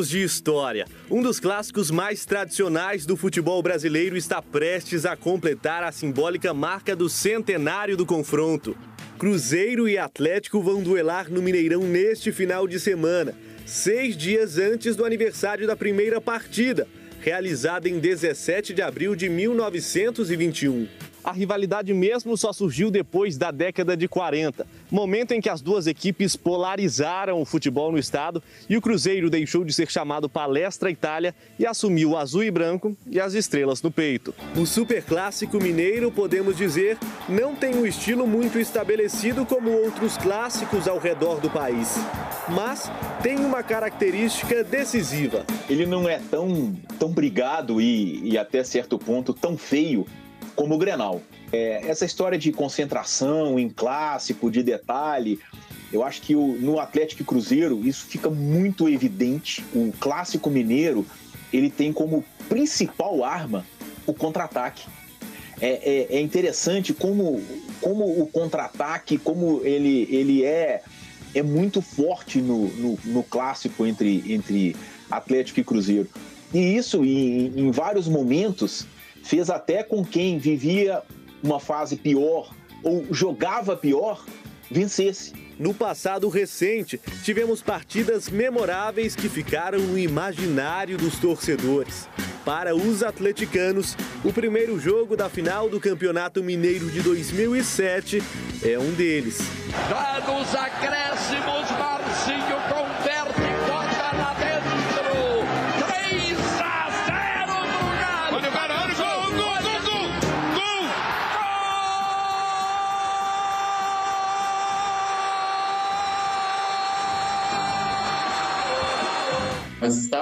anos de história. Um dos clássicos mais tradicionais do futebol brasileiro está prestes a completar a simbólica marca do centenário do confronto. Cruzeiro e Atlético vão duelar no Mineirão neste final de semana, seis dias antes do aniversário da primeira partida, realizada em 17 de abril de 1921. A rivalidade mesmo só surgiu depois da década de 40, momento em que as duas equipes polarizaram o futebol no estado e o Cruzeiro deixou de ser chamado Palestra Itália e assumiu o azul e branco e as estrelas no peito. O superclássico mineiro, podemos dizer, não tem um estilo muito estabelecido como outros clássicos ao redor do país, mas tem uma característica decisiva. Ele não é tão, tão brigado e, e até certo ponto tão feio como o Grenal. É, essa história de concentração em clássico, de detalhe, eu acho que o, no Atlético e Cruzeiro isso fica muito evidente. O clássico mineiro ele tem como principal arma o contra-ataque. É, é, é, interessante como, como o contra-ataque, como ele, ele é, é muito forte no, no, no, clássico entre, entre Atlético e Cruzeiro. E isso, em, em vários momentos, fez até com quem vivia uma fase pior ou jogava pior vencesse. No passado recente, tivemos partidas memoráveis que ficaram no imaginário dos torcedores. Para os atleticanos, o primeiro jogo da final do Campeonato Mineiro de 2007 é um deles. Acréscimos, Marcinho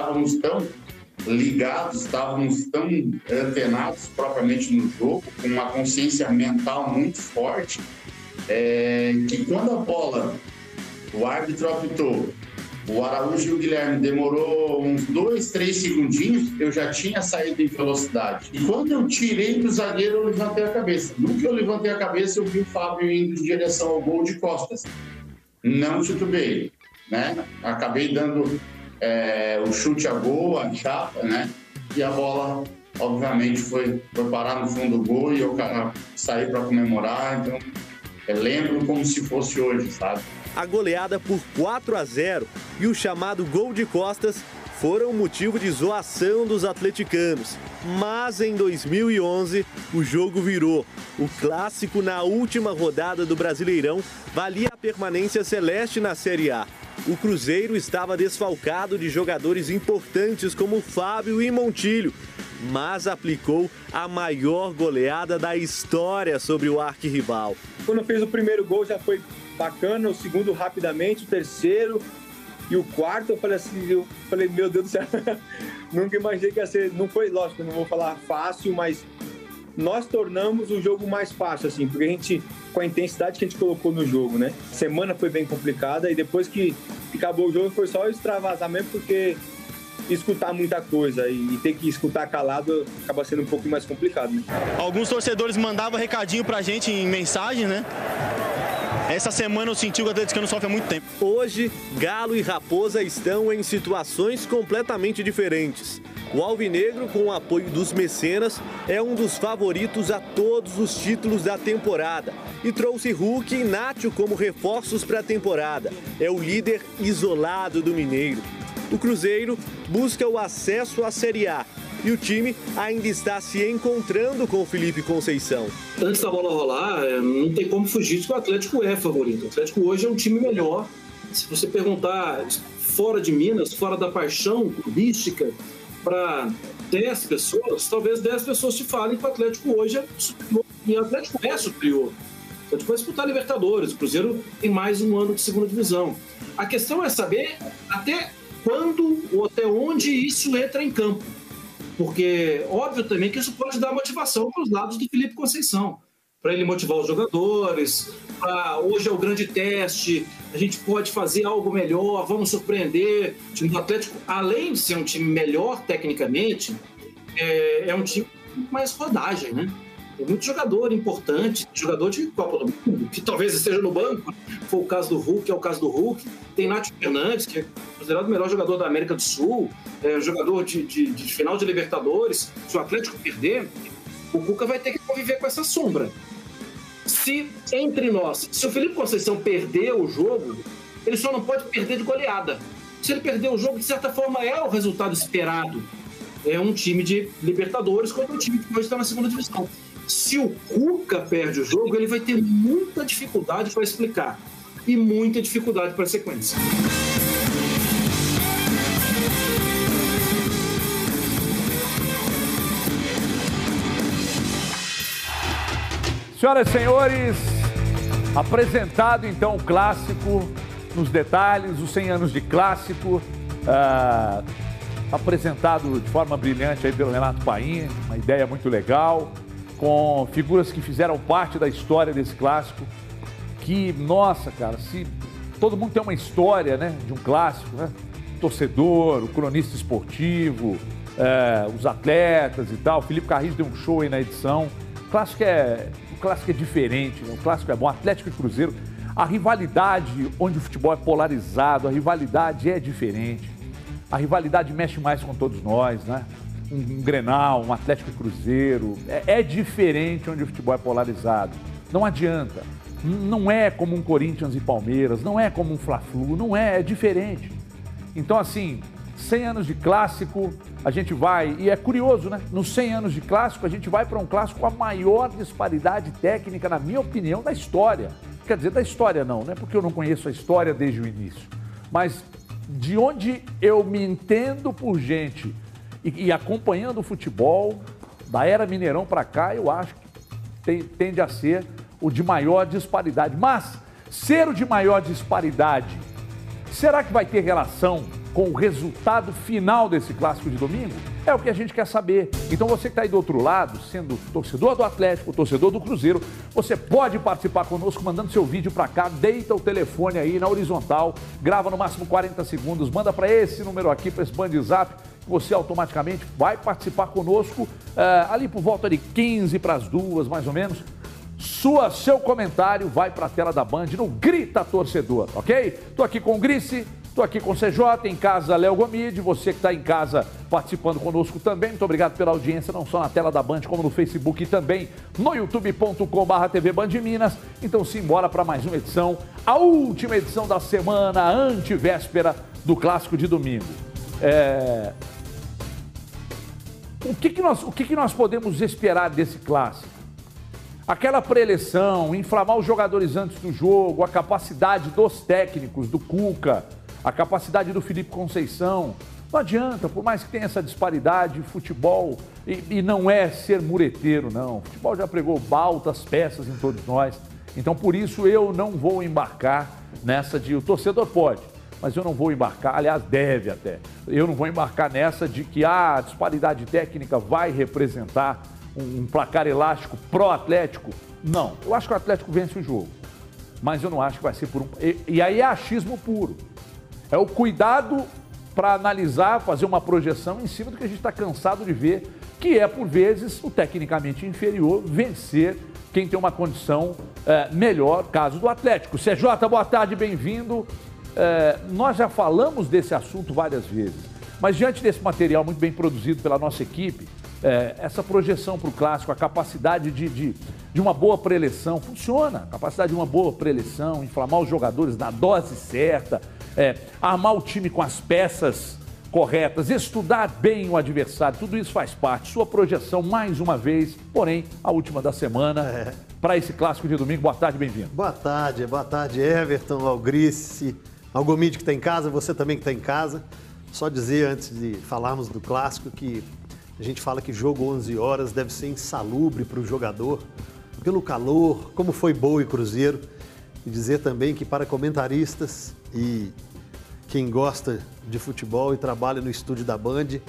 estávamos tão ligados, estávamos tão antenados propriamente no jogo, com uma consciência mental muito forte, é, que quando a bola, o árbitro apitou, o Araújo e o Guilherme demorou uns dois, três segundinhos, eu já tinha saído em velocidade. E quando eu tirei do zagueiro, eu levantei a cabeça. No que eu levantei a cabeça, eu vi o Fábio indo em direção ao gol de costas. Não titubei, né? Acabei dando é, o chute a gol, a chapa, né? E a bola, obviamente, foi, foi parar no fundo do gol e eu saí para comemorar. Então, eu lembro como se fosse hoje, sabe? A goleada por 4 a 0 e o chamado gol de costas foram motivo de zoação dos atleticanos. Mas em 2011, o jogo virou. O clássico na última rodada do Brasileirão valia a permanência celeste na Série A o Cruzeiro estava desfalcado de jogadores importantes como Fábio e Montilho, mas aplicou a maior goleada da história sobre o arquirrival. Quando fez o primeiro gol já foi bacana, o segundo rapidamente, o terceiro e o quarto eu falei assim, eu falei, meu Deus do céu, nunca imaginei que ia ser, não foi, lógico, não vou falar fácil, mas nós tornamos o jogo mais fácil, assim, porque a gente, com a intensidade que a gente colocou no jogo, né? semana foi bem complicada e depois que acabou o jogo foi só extravasar mesmo, porque escutar muita coisa e, ter que escutar calado acaba sendo um pouco mais complicado. Né? Alguns torcedores mandavam recadinho pra gente em mensagem, né? Essa semana eu senti o Atlético sofre há muito tempo. Hoje, Galo e Raposa estão em situações completamente diferentes. O Alvinegro, com o apoio dos mecenas, é um dos favoritos a todos os títulos da temporada e trouxe Hulk e Nátio como reforços para a temporada. É o líder isolado do Mineiro. O Cruzeiro busca o acesso à Série A e o time ainda está se encontrando com o Felipe Conceição. Antes da bola rolar, é, não tem como fugir que o Atlético é favorito. O Atlético hoje é um time melhor. Se você perguntar fora de Minas, fora da paixão turística, para 10 pessoas, talvez 10 pessoas te falem que o Atlético hoje é superior. E o Atlético é superior. O Atlético vai disputar Libertadores. O Cruzeiro tem mais um ano de segunda divisão. A questão é saber até quando ou até onde isso entra em campo. Porque, óbvio também que isso pode dar motivação para os lados do Felipe Conceição. Para ele motivar os jogadores, ah, hoje é o grande teste, a gente pode fazer algo melhor, vamos surpreender. O time do Atlético, além de ser um time melhor tecnicamente, é, é um time com mais rodagem, né? Tem muito jogador importante, jogador de Copa do Mundo, que talvez esteja no banco. Foi o caso do Hulk, é o caso do Hulk. Tem Nath Fernandes, que é considerado o melhor jogador da América do Sul, é jogador de, de, de final de Libertadores. Se o Atlético perder, o Cuca vai ter que conviver com essa sombra. Se entre nós, se o Felipe Conceição perder o jogo, ele só não pode perder de goleada. Se ele perder o jogo, de certa forma, é o resultado esperado. É um time de Libertadores contra um time que hoje está na segunda divisão. Se o Cuca perde o jogo, ele vai ter muita dificuldade para explicar e muita dificuldade para a sequência. Senhoras e senhores, apresentado então o clássico nos detalhes, os 100 anos de clássico, uh, apresentado de forma brilhante aí pelo Renato Paim, uma ideia muito legal, com figuras que fizeram parte da história desse clássico, que, nossa, cara, se todo mundo tem uma história, né, de um clássico, né, torcedor, o cronista esportivo, uh, os atletas e tal, Felipe Carris deu um show aí na edição, o clássico é clássico é diferente, né? o clássico é bom. Atlético e Cruzeiro, a rivalidade onde o futebol é polarizado, a rivalidade é diferente. A rivalidade mexe mais com todos nós, né? Um, um Grenal, um Atlético Cruzeiro. É, é diferente onde o futebol é polarizado. Não adianta. Não é como um Corinthians e Palmeiras, não é como um Fla-Flu, não é, é diferente. Então, assim, 100 anos de clássico, a gente vai, e é curioso, né? Nos 100 anos de clássico, a gente vai para um clássico com a maior disparidade técnica, na minha opinião, da história. Quer dizer, da história não, né? Porque eu não conheço a história desde o início. Mas de onde eu me entendo por gente e, e acompanhando o futebol, da era Mineirão para cá, eu acho que tem, tende a ser o de maior disparidade. Mas ser o de maior disparidade, será que vai ter relação com o resultado final desse clássico de domingo? É o que a gente quer saber. Então você que está aí do outro lado, sendo torcedor do Atlético, torcedor do Cruzeiro, você pode participar conosco mandando seu vídeo para cá, deita o telefone aí na horizontal, grava no máximo 40 segundos, manda para esse número aqui, para esse band zap, você automaticamente vai participar conosco uh, ali por volta de 15 para as duas, mais ou menos. Sua, seu comentário vai para a tela da Band no Grita Torcedor, ok? Tô aqui com o Grice, Estou aqui com o CJ, em casa Léo Gomide, você que está em casa participando conosco também, muito obrigado pela audiência, não só na tela da Band, como no Facebook e também no youtube.com.br TV Band Minas. Então simbora para mais uma edição, a última edição da semana, antivéspera do Clássico de Domingo. É... O, que, que, nós, o que, que nós podemos esperar desse clássico? Aquela preleção, inflamar os jogadores antes do jogo, a capacidade dos técnicos, do Cuca, a capacidade do Felipe Conceição. Não adianta, por mais que tenha essa disparidade, futebol, e, e não é ser mureteiro, não. O futebol já pregou baltas peças em todos nós. Então, por isso, eu não vou embarcar nessa de. O torcedor pode, mas eu não vou embarcar, aliás, deve até. Eu não vou embarcar nessa de que ah, a disparidade técnica vai representar um, um placar elástico pró-Atlético. Não, eu acho que o Atlético vence o jogo, mas eu não acho que vai ser por um. E, e aí é achismo puro. É o cuidado para analisar, fazer uma projeção em cima do que a gente está cansado de ver, que é, por vezes, o tecnicamente inferior vencer quem tem uma condição é, melhor, caso do Atlético. CJ, boa tarde, bem-vindo. É, nós já falamos desse assunto várias vezes, mas diante desse material muito bem produzido pela nossa equipe, é, essa projeção para o clássico, a capacidade de, de, de, uma boa preleção, funciona. A capacidade de uma boa preleção, inflamar os jogadores na dose certa, é, armar o time com as peças corretas, estudar bem o adversário, tudo isso faz parte. Sua projeção, mais uma vez, porém, a última da semana, é. para esse clássico de domingo. Boa tarde, bem-vindo. Boa tarde, boa tarde, Everton, Algrice, Algomide que está em casa, você também que está em casa. Só dizer, antes de falarmos do clássico, que a gente fala que jogo 11 horas deve ser insalubre para o jogador, pelo calor, como foi Boa e Cruzeiro. E dizer também que para comentaristas e quem gosta de futebol e trabalha no estúdio da Band,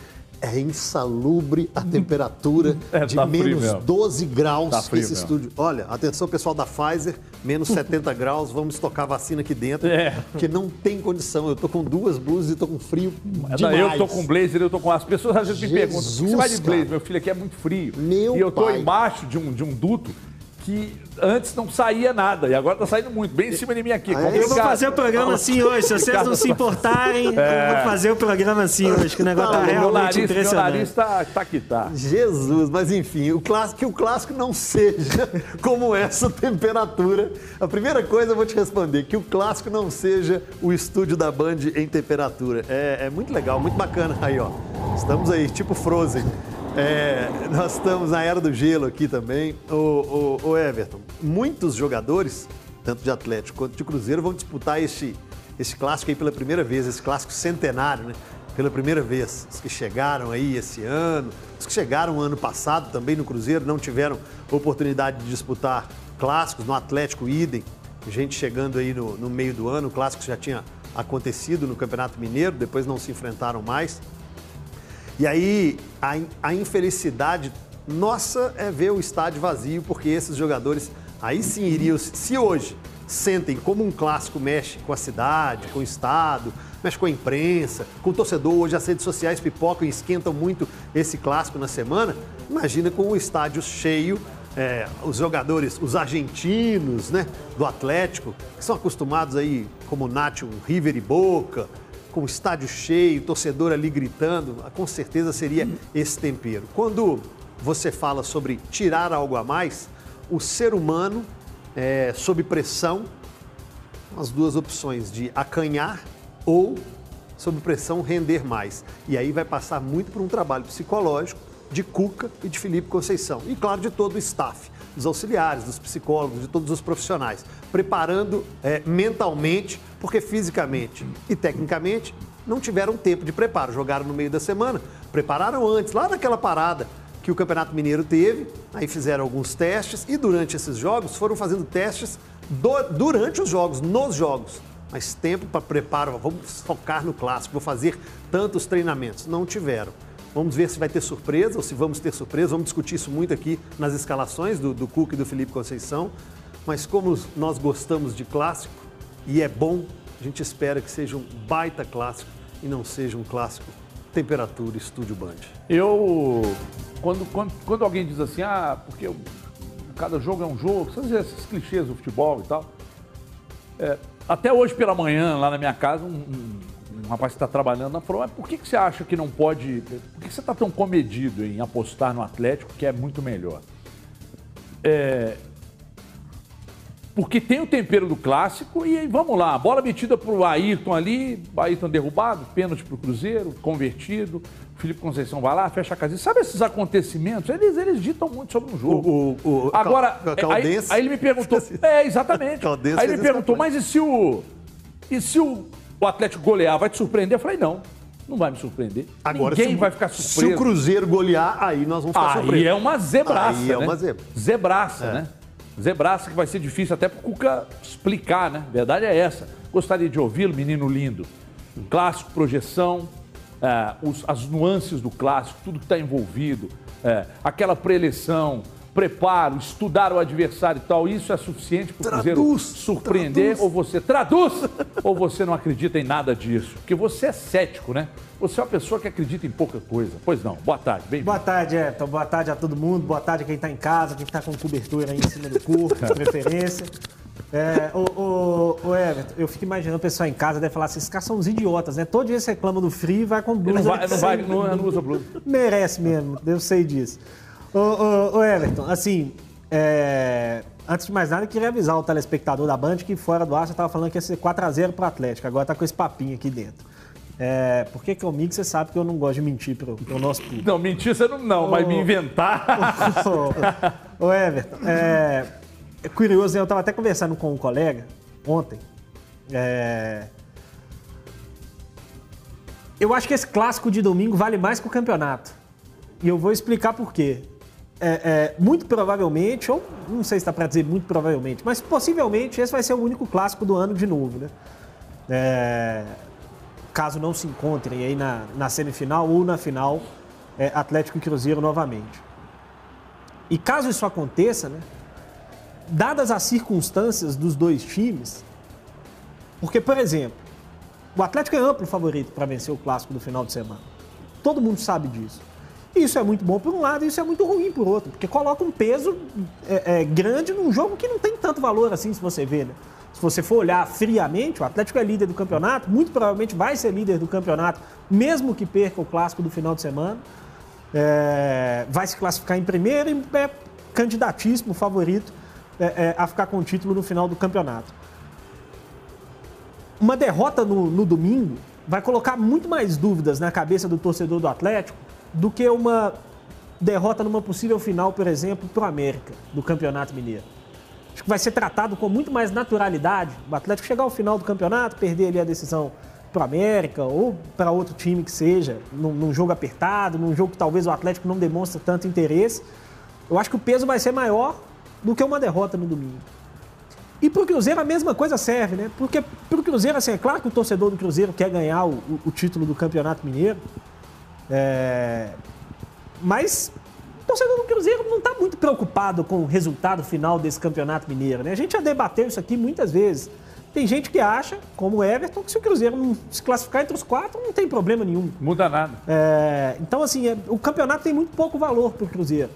é insalubre a temperatura É, de tá menos mesmo. 12 graus Tá frio esse estúdio. Olha, atenção pessoal da Pfizer, menos 70 graus, vamos tocar vacina aqui dentro, É. porque não tem condição. Eu tô com duas blusas e tô com frio É, demais. Eu tô com blazer, eu tô com as pessoas às vezes me Jesus, perguntam, você vai de blazer? Meu filho aqui é muito frio. Meu e eu tô pai. embaixo de um, de um duto que antes não saía nada e agora tá saindo muito, bem em cima de mim aqui. Ah, é? Eu vou fazer o programa assim hoje. Se vocês não se importarem, eu vou fazer o programa assim hoje, que o negócio tá Não, meu Meu realmente nariz, meu impressionante. nariz tá, tá que tá. Jesus, mas enfim, o clássico, que o clássico não seja como essa temperatura. A primeira coisa eu vou te responder, que o clássico não seja o estúdio da Band em temperatura. É, é muito legal, muito bacana. Aí, ó, estamos aí, tipo Frozen. É, nós estamos na era do gelo aqui também. O, o, o Everton, muitos jogadores, tanto de Atlético quanto de Cruzeiro, vão disputar este, esse clássico aí pela primeira vez, esse clássico centenário, né? Pela primeira vez. Os que chegaram aí esse ano, os que chegaram ano passado também no Cruzeiro, não tiveram oportunidade de disputar clássicos, no Atlético idem. Gente chegando aí no, no meio do ano, o clássico já tinha acontecido no Campeonato Mineiro, depois não se enfrentaram mais. E aí, a, a infelicidade nossa é ver o estádio vazio, porque esses jogadores aí sim iriam, se hoje sentem como um clássico mexe com a cidade, com o estado, mexe com a imprensa, com o torcedor. Hoje as redes sociais pipocam e esquentam muito esse clássico na semana. Imagina com o estádio cheio, é, os jogadores, os argentinos, né, do Atlético, que são acostumados aí, como Nacho, River e Boca, com o estádio cheio, torcedor ali gritando, com certeza seria esse tempero. Quando você fala sobre tirar algo a mais, o ser humano, é, sob pressão, as duas opções de acanhar ou, sob pressão, render mais. E aí vai passar muito por um trabalho psicológico de Cuca e de Felipe Conceição. E, claro, de todo o staff, dos auxiliares, dos psicólogos, de todos os profissionais, preparando é, mentalmente, porque fisicamente e tecnicamente não tiveram tempo de preparo. Jogaram no meio da semana, prepararam antes, lá naquela parada que o Campeonato Mineiro teve, aí fizeram alguns testes e durante esses jogos foram fazendo testes do- durante os jogos, nos jogos. Mas tempo para preparo, vamos focar no clássico, vou fazer tantos treinamentos. Não tiveram. Vamos ver se vai ter surpresa ou se vamos ter surpresa. Vamos discutir isso muito aqui nas escalações do, do e do Felipe Conceição. Mas como nós gostamos de clássico e é bom, a gente espera que seja um baita clássico e não seja um clássico temperatura estúdio band. Eu, quando, quando, quando alguém diz assim, ah, porque o- cada jogo é um jogo, vê esses clichês do futebol e tal. É, até hoje pela manhã, lá na minha casa, um- um rapaz que está trabalhando na falou, mas por que, que você acha que não pode. Por que que você está tão comedido em apostar no Atlético, que é muito melhor? É, porque tem o tempero do clássico e vamos lá, bola metida pro Ayrton ali, Ayrton derrubado, pênalti pro Cruzeiro, convertido, o Felipe Conceição vai lá, fecha a casinha. Sabe esses acontecimentos? Eles, eles ditam muito sobre um jogo. O- o- o- Agora, Cal- aí, aí ele me perguntou, é, exatamente. Aí ele me perguntou, mas e se o e se o, o Atlético golear, vai te surpreender? Eu falei, não, não vai me surpreender. Agora, Ninguém se vai ficar Se surpreso. o Cruzeiro golear, aí nós vamos ficar Aí surpresos. é uma zebraça, Aí é né? uma zebra. Zebraça, É. né? Zebraça que vai ser difícil até pro Cuca explicar, né? Verdade é essa. Gostaria de ouvi-lo, menino lindo. Um clássico, projeção, é, os- as nuances do clássico, tudo que está envolvido, é, aquela preleção, preparo, estudar o adversário e tal, isso é suficiente para o Cruzeiro surpreender traduz. ou você traduz ou você não acredita em nada disso? Porque você é cético, né? Você é uma pessoa que acredita em pouca coisa. Pois não. Boa tarde, bem-vindo. Boa tarde, Everton. Boa tarde a todo mundo. Boa tarde a quem tá em casa, quem tá com cobertura aí em cima do corpo, de preferência. É, o, o, o Everton, eu fico imaginando o pessoal em casa deve falar assim: esses caras são uns idiotas, né? Todo dia eles reclamam do frio e vai com Ele blusa. não vai, não, vai, não, não usa blusa. Merece mesmo, eu sei disso. Ô, ô, ô, Everton, assim, é, antes de mais nada, eu queria avisar o telespectador da Band que fora do ar você tava falando que ia ser 4x0 pro Atlético, agora tá com esse papinho aqui dentro. É, porque comigo você sabe que eu não gosto de mentir pro, pro nosso público. Não, mentir você não, não mas me inventar. Ô, ô, Everton, é, é curioso, eu estava até conversando com um colega ontem. é, eu acho que esse clássico de domingo vale mais que o campeonato. E eu vou explicar por quê. É, é, muito provavelmente, ou não sei se está para dizer muito provavelmente, mas possivelmente esse vai ser o único clássico do ano de novo, né? É, caso não se encontrem aí na, na semifinal ou na final é, Atlético e Cruzeiro novamente. E caso isso aconteça, né, dadas as circunstâncias dos dois times, porque, por exemplo, o Atlético é amplo favorito para vencer o clássico do final de semana. Todo mundo sabe disso. Isso é muito bom por um lado e isso é muito ruim por outro, porque coloca um peso é, é, grande num jogo que não tem tanto valor assim, se você vê, né? Se você for olhar friamente, o Atlético é líder do campeonato, muito provavelmente vai ser líder do campeonato, mesmo que perca o clássico do final de semana. É, vai se classificar em primeiro e é candidatíssimo, favorito é, é, a ficar com o título no final do campeonato. Uma derrota no, no domingo vai colocar muito mais dúvidas na cabeça do torcedor do Atlético do que uma derrota numa possível final, por exemplo, para o América, do Campeonato Mineiro. Acho que vai ser tratado com muito mais naturalidade o Atlético chegar ao final do campeonato, perder ali a decisão para o América ou para outro time que seja, num, num, jogo apertado, num jogo que talvez o Atlético não demonstre tanto interesse. Eu acho que o peso vai ser maior do que uma derrota no domingo. E para o Cruzeiro a mesma coisa serve, né? Porque para o Cruzeiro, assim, é claro que o torcedor do Cruzeiro quer ganhar o, o, o título do Campeonato Mineiro, é... mas o torcedor do Cruzeiro não está muito preocupado com o resultado final desse Campeonato Mineiro, né? A gente já debateu isso aqui muitas vezes. Tem gente que acha, como o Everton, que se o Cruzeiro não se classificar entre os quatro, não tem problema nenhum. Muda nada. É, então, assim, é, o campeonato tem muito pouco valor para o Cruzeiro.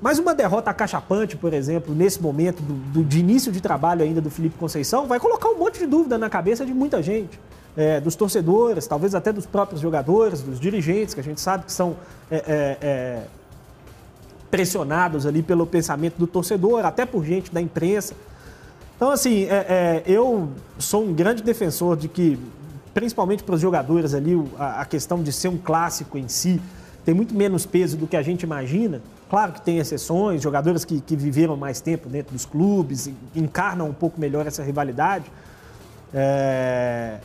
Mas uma derrota acachapante, por exemplo, nesse momento do, do, de início de trabalho ainda do Felipe Conceição, vai colocar um monte de dúvida na cabeça de muita gente. É, dos torcedores, talvez até dos próprios jogadores, dos dirigentes, que a gente sabe que são é, é, é pressionados ali pelo pensamento do torcedor, até por gente da imprensa. Então, assim, é, eu sou um grande defensor de que, principalmente para os jogadores ali, a, a, questão de ser um clássico em si tem muito menos peso do que a gente imagina. Claro que tem exceções, jogadores que, que viveram mais tempo dentro dos clubes, encarnam um pouco melhor essa rivalidade. É,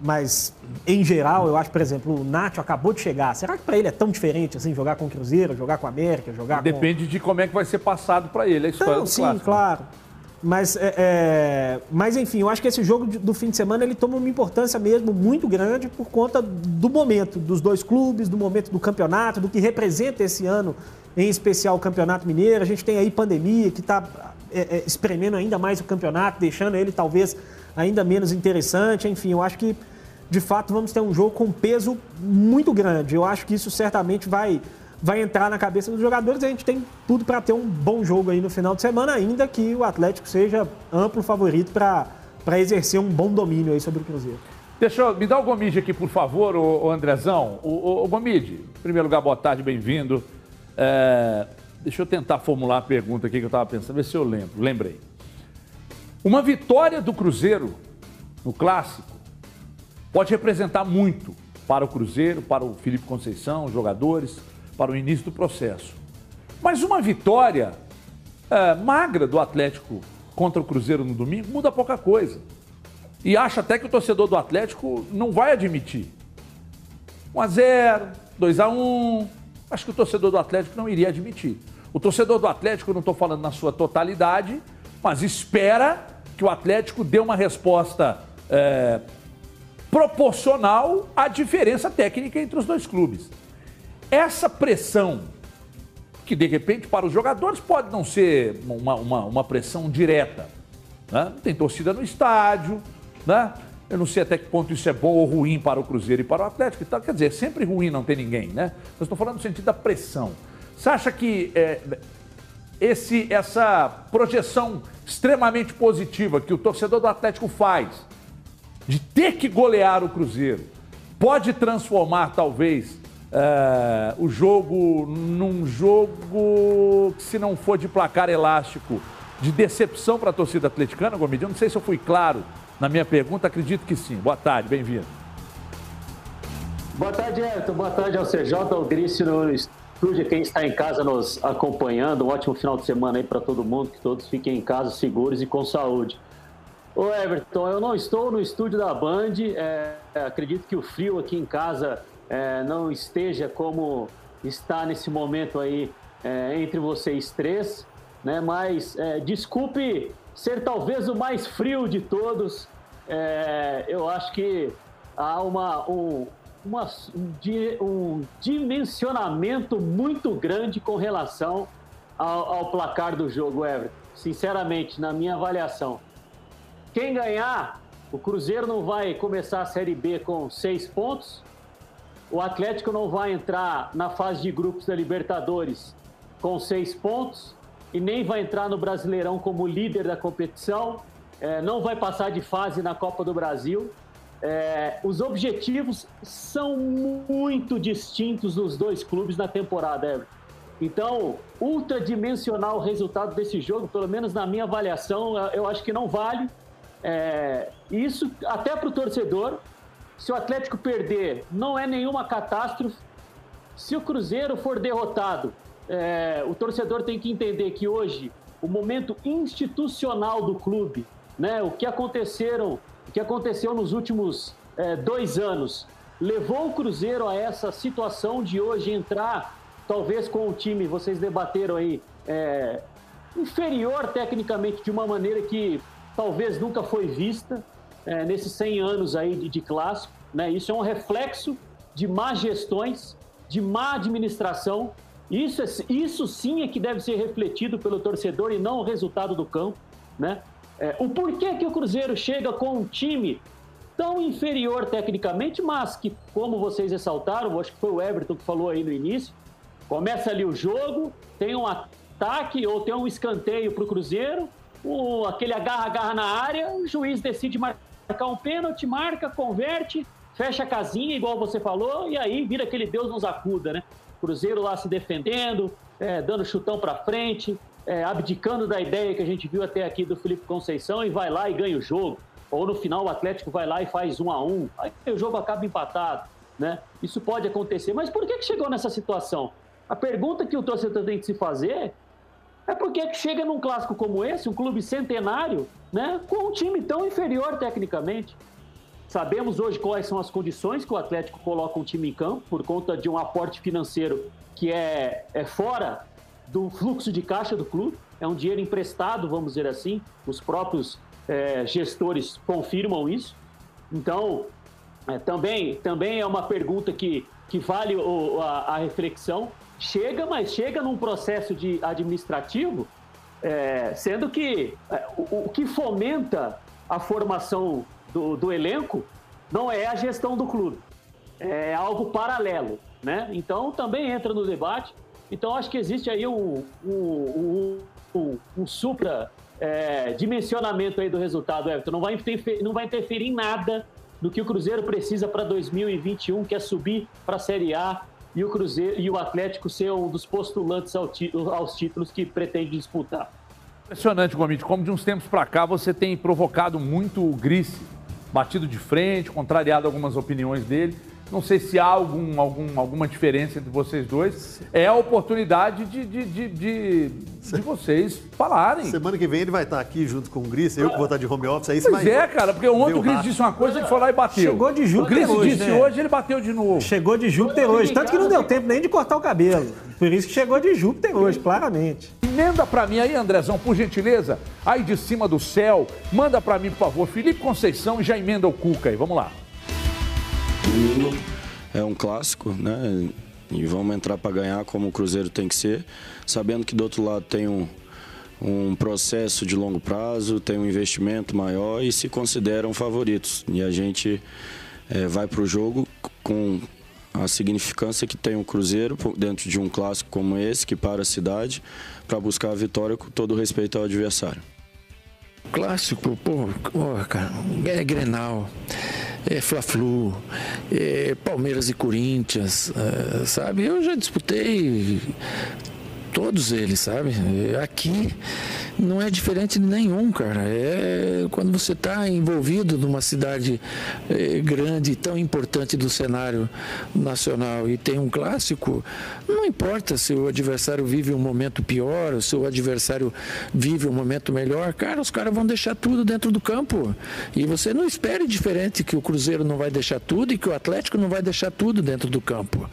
mas, em geral, eu acho, por exemplo, o Nacho acabou de chegar. Será que para ele é tão diferente assim, jogar com o Cruzeiro, jogar com a América, jogar Depende com... de como é que vai ser passado para ele a história então, do sim, clássico. claro. Mas, é, é, mas enfim, eu acho que esse jogo do fim de semana ele toma uma importância mesmo muito grande por conta do momento dos dois clubes, do momento do campeonato, do que representa esse ano, em especial o Campeonato Mineiro. A gente tem aí pandemia que está é, é, espremendo ainda mais o campeonato, deixando ele talvez ainda menos interessante. Enfim, eu acho que de fato vamos ter um jogo com peso muito grande. Eu acho que isso certamente vai vai entrar na cabeça dos jogadores. A gente tem tudo para ter um bom jogo aí no final de semana, ainda que o Atlético seja amplo favorito para exercer um bom domínio aí sobre o Cruzeiro. Deixa eu, me dá o Gomide aqui, por favor, o, o Andrezão. O, o, o Gomide, em primeiro lugar, boa tarde, bem-vindo. É, deixa eu tentar formular a pergunta aqui que eu estava pensando, ver se eu lembro. Lembrei. Uma vitória do Cruzeiro no Clássico pode representar muito para o Cruzeiro, para o Felipe Conceição, os jogadores, para o início do processo. Mas uma vitória é, magra do Atlético contra o Cruzeiro no domingo muda pouca coisa. E acho até que o torcedor do Atlético não vai admitir. 1 a 0 2 a 1 acho que o torcedor do Atlético não iria admitir. O torcedor do Atlético, não estou falando na sua totalidade, mas espera que o Atlético dê uma resposta é, proporcional à diferença técnica entre os dois clubes. Essa pressão, que de repente para os jogadores pode não ser uma, uma, uma pressão direta, né? tem torcida no estádio, né? Eu não sei até que ponto isso é bom ou ruim para o Cruzeiro e para o Atlético. Quer dizer, sempre ruim não ter ninguém, né? Estou falando no sentido da pressão. Você acha que é, esse, essa projeção extremamente positiva que o torcedor do Atlético faz de ter que golear o Cruzeiro pode transformar, talvez, é, o jogo num jogo que, se não for de placar elástico, de decepção para a torcida atleticana, Gomide? Eu não sei se eu fui claro na minha pergunta, acredito que sim. Boa tarde, bem-vindo. Boa tarde, Everton. Boa tarde ao CJ, ao Grício no estúdio, quem está em casa nos acompanhando. Um ótimo final de semana aí para todo mundo, que todos fiquem em casa seguros e com saúde. Ô Everton, eu não estou no estúdio da Band, é, acredito que o frio aqui em casa é, não esteja como está nesse momento aí é, entre vocês três, né? Mas é, desculpe ser talvez o mais frio de todos. É, eu acho que há uma, um, uma, um, dimensionamento muito grande com relação ao, ao placar do jogo, Everton. Sinceramente, na minha avaliação. Quem ganhar, o Cruzeiro não vai começar a Série B com seis pontos, o Atlético não vai entrar na fase de grupos da Libertadores com seis pontos e nem vai entrar no Brasileirão como líder da competição, é, não vai passar de fase na Copa do Brasil. É, os objetivos são muito distintos dos dois clubes na temporada, Everton. Então, ultradimensional o resultado desse jogo, pelo menos na minha avaliação, eu acho que não vale. É, isso até para o torcedor. Se o Atlético perder, não é nenhuma catástrofe. Se o Cruzeiro for derrotado, é, o torcedor tem que entender que hoje o momento institucional do clube, né, o que aconteceram, que aconteceu nos últimos é, dois anos, levou o Cruzeiro a essa situação de hoje entrar, talvez com o time, vocês debateram aí, é, inferior tecnicamente de uma maneira que talvez nunca foi vista é, nesses 100 anos aí de, de clássico. Né? Isso é um reflexo de más gestões, de má administração. Isso, é, isso sim é que deve ser refletido pelo torcedor e não o resultado do campo. Né? É, o porquê que o Cruzeiro chega com um time tão inferior tecnicamente, mas que, como vocês ressaltaram, acho que foi o Everton que falou aí no início, começa ali o jogo, tem um ataque ou tem um escanteio para o Cruzeiro, aquele agarra-agarra na área, o juiz decide marcar um pênalti, marca, converte, fecha a casinha, igual você falou, e aí vira aquele Deus nos acuda, né? Cruzeiro lá se defendendo, é, dando chutão para frente, é, abdicando da ideia que a gente viu até aqui do Felipe Conceição e vai lá e ganha o jogo. Ou no final o Atlético vai lá e faz um a um, aí o jogo acaba empatado, né? Isso pode acontecer. Mas por que, que chegou nessa situação? A pergunta que o torcedor tem que se fazer é porque chega num clássico como esse, um clube centenário, né, com um time tão inferior tecnicamente. Sabemos hoje quais são as condições que o Atlético coloca um time em campo, por conta de um aporte financeiro que é, é fora do fluxo de caixa do clube, é um dinheiro emprestado, vamos dizer assim, os próprios é, gestores confirmam isso. Então, é, também, também é uma pergunta que, que vale o, a, a reflexão chega, mas chega num processo de administrativo, é, sendo que é, o, o, que fomenta a formação do, do, elenco não é a gestão do clube, é algo paralelo, né? Então também entra no debate. Então acho que existe aí um, um, um, um supra é, dimensionamento aí do resultado, Everton. Não vai, interferir, não vai interferir em nada do que o Cruzeiro precisa para 2021, que é subir para a Série A e o Cruzeiro e o Atlético ser um dos postulantes ao aos títulos que pretende disputar. Impressionante, Gomit, como de uns tempos para cá você tem provocado muito o Grice, batido de frente, contrariado algumas opiniões dele. Não sei se há algum, algum, alguma diferença entre vocês dois. É a oportunidade de, de, de, de, de vocês falarem. Semana que vem ele vai estar aqui junto com o Gris, eu que vou estar de home office. Aí pois vai é, cara, porque ontem o Gris disse uma coisa, ele foi lá e bateu. Chegou de Júpiter O Gris hoje, disse né? hoje, ele bateu de novo. Chegou de Júpiter hoje, tanto que não deu tempo nem de cortar o cabelo. Por isso que chegou de Júpiter hoje, claramente. Emenda pra mim aí, Andrezão, por gentileza. Aí de cima do céu, manda pra mim, por favor. Felipe Conceição e já emenda o Cuca aí. Vamos lá. É um clássico, né? E vamos entrar para ganhar como o Cruzeiro tem que ser, sabendo que do outro lado tem um, um processo de longo prazo, tem um investimento maior e se consideram favoritos. E a gente é, vai para o jogo com a significância que tem o Cruzeiro dentro de um clássico como esse, que para a cidade, para buscar a vitória com todo respeito ao adversário. Clássico, pô, cara, é Grenal, é Fla-Flu, é Palmeiras e Corinthians, é, sabe? Eu já disputei todos eles, sabe? Aqui não é diferente de nenhum, cara. É quando você está envolvido numa cidade eh, grande, tão importante do cenário nacional e tem um clássico, não importa se o adversário vive um momento pior, ou se o adversário vive um momento melhor, cara, os caras vão deixar tudo dentro do campo. E você não espere diferente que o Cruzeiro não vai deixar tudo e que o Atlético não vai deixar tudo dentro do campo,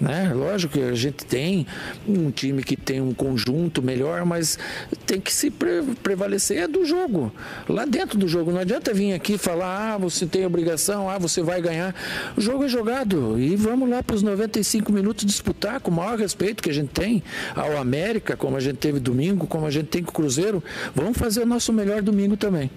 né? Lógico que a gente tem um time que tem um conjunto melhor, mas tem que se pre prevalecer é do jogo, lá dentro do jogo. Não adianta vir aqui falar, ah, você tem obrigação, ah, você vai ganhar. O jogo é jogado e vamos lá para os 95 minutos disputar com o maior respeito que a gente tem ao América, como a gente teve domingo, como a gente tem com o Cruzeiro. Vamos fazer o nosso melhor domingo também.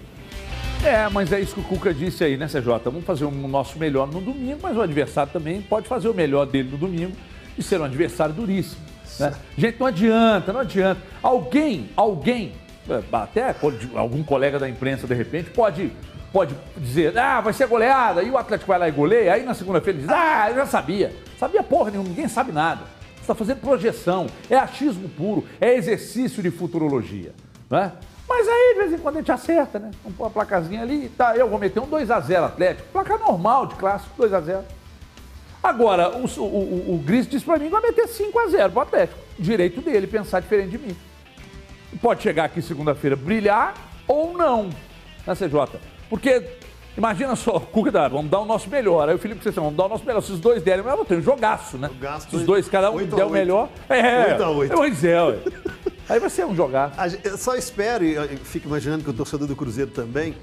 É, mas é isso que o Cuca disse aí, né, CJ? Vamos fazer o nosso melhor no domingo, mas o adversário também pode fazer o melhor dele no domingo e ser um adversário duríssimo. Né? Gente, não adianta, não adianta. Alguém, alguém, é, até algum colega da imprensa, de repente, pode, pode dizer, ah, vai ser goleada, e o Atlético vai lá e goleia, aí na segunda-feira diz, ah, eu já sabia. Sabia porra nenhuma, ninguém sabe nada. Você está fazendo projeção, é achismo puro, é exercício de futurologia. Né? Mas aí, de vez em quando, a gente acerta, né? Vamos pôr a placazinha ali, tá, eu vou meter um 2x0 Atlético. Placa normal de clássico, 2x0. Agora, o, o, o, Gris disse pra mim que vai meter 5x0 pro Atlético. Direito dele pensar diferente de mim. Pode chegar aqui segunda-feira brilhar ou não, né, CJ? Porque, imagina só, Cuca vamos dar o nosso melhor. Aí o Felipe disse, vamos dar o nosso melhor. Se os dois derem, mas vou ter um jogaço, né? Jogaço, Se os dois, cada um der o melhor. É, 8 a 8. Pois é, ué. Aí vai ser um jogar. Eu só espero, e fico imaginando que o torcedor do Cruzeiro também,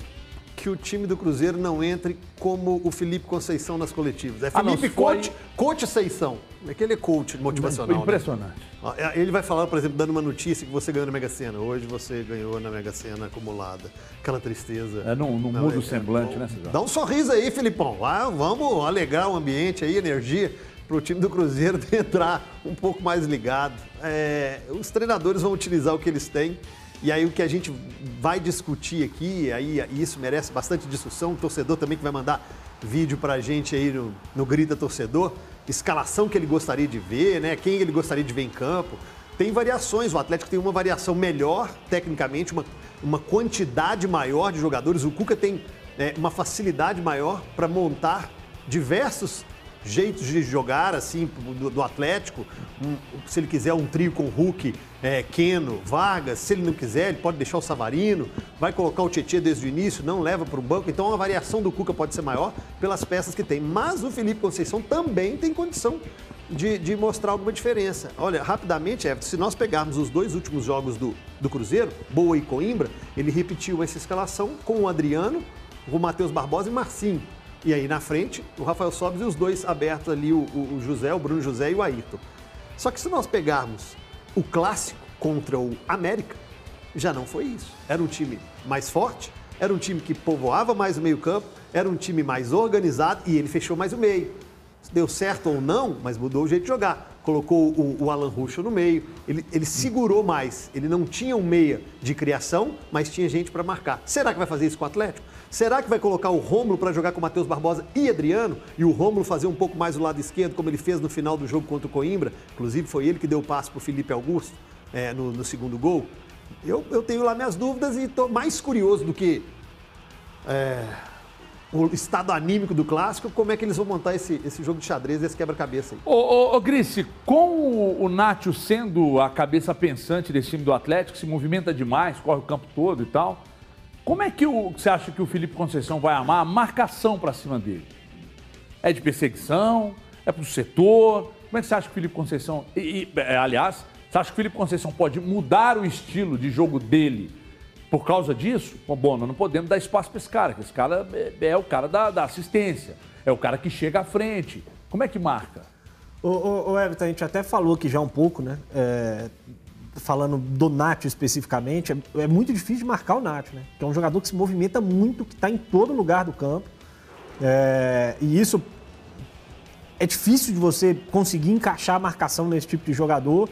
que o time do Cruzeiro não entre como o Felipe Conceição nas coletivas. É ah, Felipe não, coach, foi... coach Seição. É que ele é coach motivacional. Né? Impressionante. Né? Ele vai falar, por exemplo, dando uma notícia que você ganhou na Mega Sena. Hoje você ganhou na Mega Sena acumulada. Aquela tristeza. É, não, não muda o semblante, né, Dá um sorriso aí, Filipão. Ah, vamos alegrar o ambiente aí, energia para o time do Cruzeiro entrar um pouco mais ligado. É, os treinadores vão utilizar o que eles têm. E aí o que a gente vai discutir aqui, aí isso merece bastante discussão, o torcedor também que vai mandar vídeo para a gente aí no, no Grita Torcedor, escalação que ele gostaria de ver, né? Quem ele gostaria de ver em campo. Tem variações, o Atlético tem uma variação melhor, tecnicamente, uma, uma quantidade maior de jogadores. O Cuca tem é, uma facilidade maior para montar diversos jeitos de jogar, assim, do, do Atlético. Um, se ele quiser um trio com Hulk, é, Keno, Vargas. Se ele não quiser, ele pode deixar o Savarino. Vai colocar o Tietchan desde o início, não leva para o banco. Então a variação do Cuca pode ser maior pelas peças que tem. Mas o Felipe Conceição também tem condição de, de, mostrar alguma diferença. Olha, rapidamente, Everton, se nós pegarmos os dois últimos jogos do, do Cruzeiro, Boa e Coimbra, ele repetiu essa escalação com o Adriano, o Matheus Barbosa e Marcinho. E aí na frente, o Rafael Sobes e os dois abertos ali, o, o José, o Bruno José e o Ayrton. Só que se nós pegarmos o clássico contra o América, já não foi isso. Era um time mais forte, era um time que povoava mais o meio-campo, era um time mais organizado e ele fechou mais o meio. Deu certo ou não, mas mudou o jeito de jogar. Colocou o, o Alan Ruschel no meio, ele, ele segurou mais. Ele não tinha um meia de criação, mas tinha gente para marcar. Será que vai fazer isso com o Atlético? Será que vai colocar o Rômulo para jogar com o Matheus Barbosa e Adriano? E o Rômulo fazer um pouco mais do lado esquerdo, como ele fez no final do jogo contra o Coimbra? Inclusive, foi ele que deu o passe para o Felipe Augusto é, no, no, segundo gol. Eu, eu tenho lá minhas dúvidas e estou mais curioso do que é, o estado anímico do clássico, como é que eles vão montar esse, esse jogo de xadrez, esse quebra-cabeça aí. Ô, ô, ô Grice, com o, o Nátio sendo a cabeça pensante desse time do Atlético, se movimenta demais, corre o campo todo e tal, como é que o, você acha que o Felipe Conceição vai amar a marcação para cima dele? É de perseguição? É para o setor? Como é que você acha que o Felipe Conceição. E, e, é, aliás, você acha que o Felipe Conceição pode mudar o estilo de jogo dele por causa disso? Bom, nós não podemos dar espaço para esse cara, que esse cara é, é o cara da, da, assistência, é o cara que chega à frente. Como é que marca? O Everton, a gente até falou aqui já um pouco, né? É, falando do Nath especificamente, é, é, muito difícil de marcar o Nath, né? Que é um jogador que se movimenta muito, que está em todo lugar do campo. É, e isso é difícil de você conseguir encaixar a marcação nesse tipo de jogador.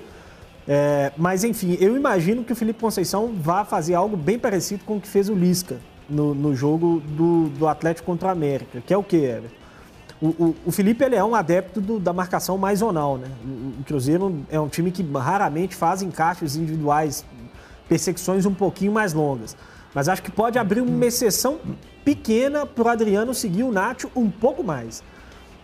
É, mas, enfim, eu imagino que o Felipe Conceição vá fazer algo bem parecido com o que fez o Lisca no, no jogo do, do Atlético contra o América, que é o quê, Everton? O, o, o, Felipe ele é um adepto do, da marcação mais zonal, né? O, o, Cruzeiro é um time que raramente faz encaixes individuais, perseguições um pouquinho mais longas. Mas acho que pode abrir uma exceção pequena para o Adriano seguir o Nacho um pouco mais.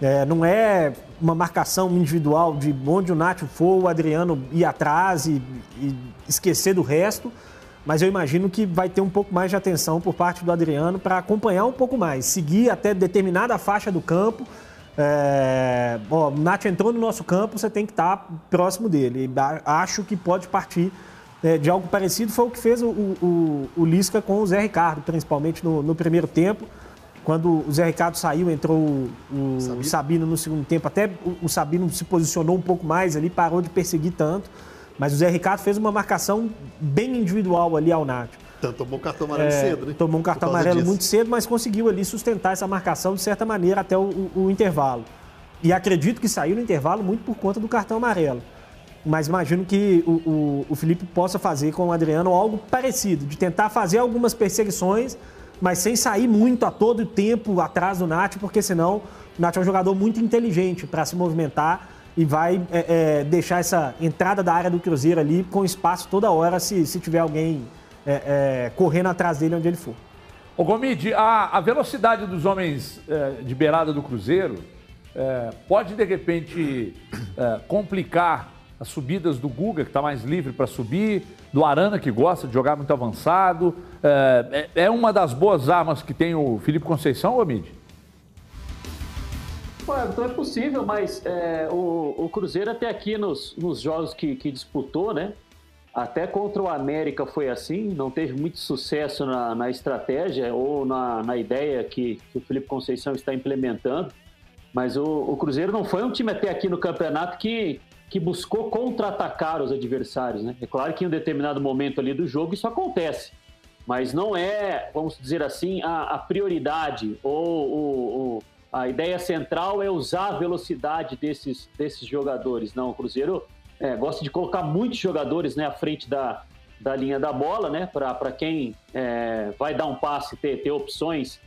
É, não é uma marcação individual de onde o Nacho for, o Adriano ir atrás e, e esquecer do resto mas eu imagino que vai ter um pouco mais de atenção por parte do Adriano para acompanhar um pouco mais, seguir até determinada faixa do campo É, ó, o Nath entrou no nosso campo, você tem que estar próximo dele. Acho que pode partir é, de algo parecido. Foi o que fez o, o, o Lisca com o Zé Ricardo, principalmente no, no, primeiro tempo. Quando o Zé Ricardo saiu, entrou o, o Sabino. Sabino. no segundo tempo. Até o, Sabino se posicionou um pouco mais ali, parou de perseguir tanto. Mas o Zé Ricardo fez uma marcação bem individual ali ao Nath. Então, tomou um cartão amarelo é, cedo, né? Tomou um cartão amarelo disso. muito cedo, mas conseguiu ali sustentar essa marcação de certa maneira até o, o, o, intervalo. E acredito que saiu no intervalo muito por conta do cartão amarelo. Mas imagino que o, o Felipe possa fazer com o Adriano algo parecido, de tentar fazer algumas perseguições, mas sem sair muito a todo tempo atrás do Nath, porque senão o Nath é um jogador muito inteligente para se movimentar e vai é, é, deixar essa entrada da área do Cruzeiro ali com espaço toda hora se, se tiver alguém é, é, correndo atrás dele onde ele for. Ô Gomide, a, a velocidade dos homens é, de beirada do Cruzeiro é, pode de repente complicar as subidas do Guga, que está mais livre para subir, do Arana, que gosta de jogar muito avançado. É, é, uma das boas armas que tem o Felipe Conceição, Gomide? Então é possível, mas é, o, o, Cruzeiro até aqui nos, nos jogos que, que, disputou, né? Até contra o América foi assim, não teve muito sucesso na, na estratégia ou na, na ideia que, que, o Felipe Conceição está implementando. Mas o, o, Cruzeiro não foi um time até aqui no campeonato que, que buscou contra-atacar os adversários, né? É claro que em um determinado momento ali do jogo isso acontece, mas não é, vamos dizer assim, a, a prioridade ou o, a ideia central é usar a velocidade desses, desses jogadores. Não, o Cruzeiro é, gosta de colocar muitos jogadores né, à frente da, da linha da bola, né? Para quem é, vai dar um passe ter, ter opções,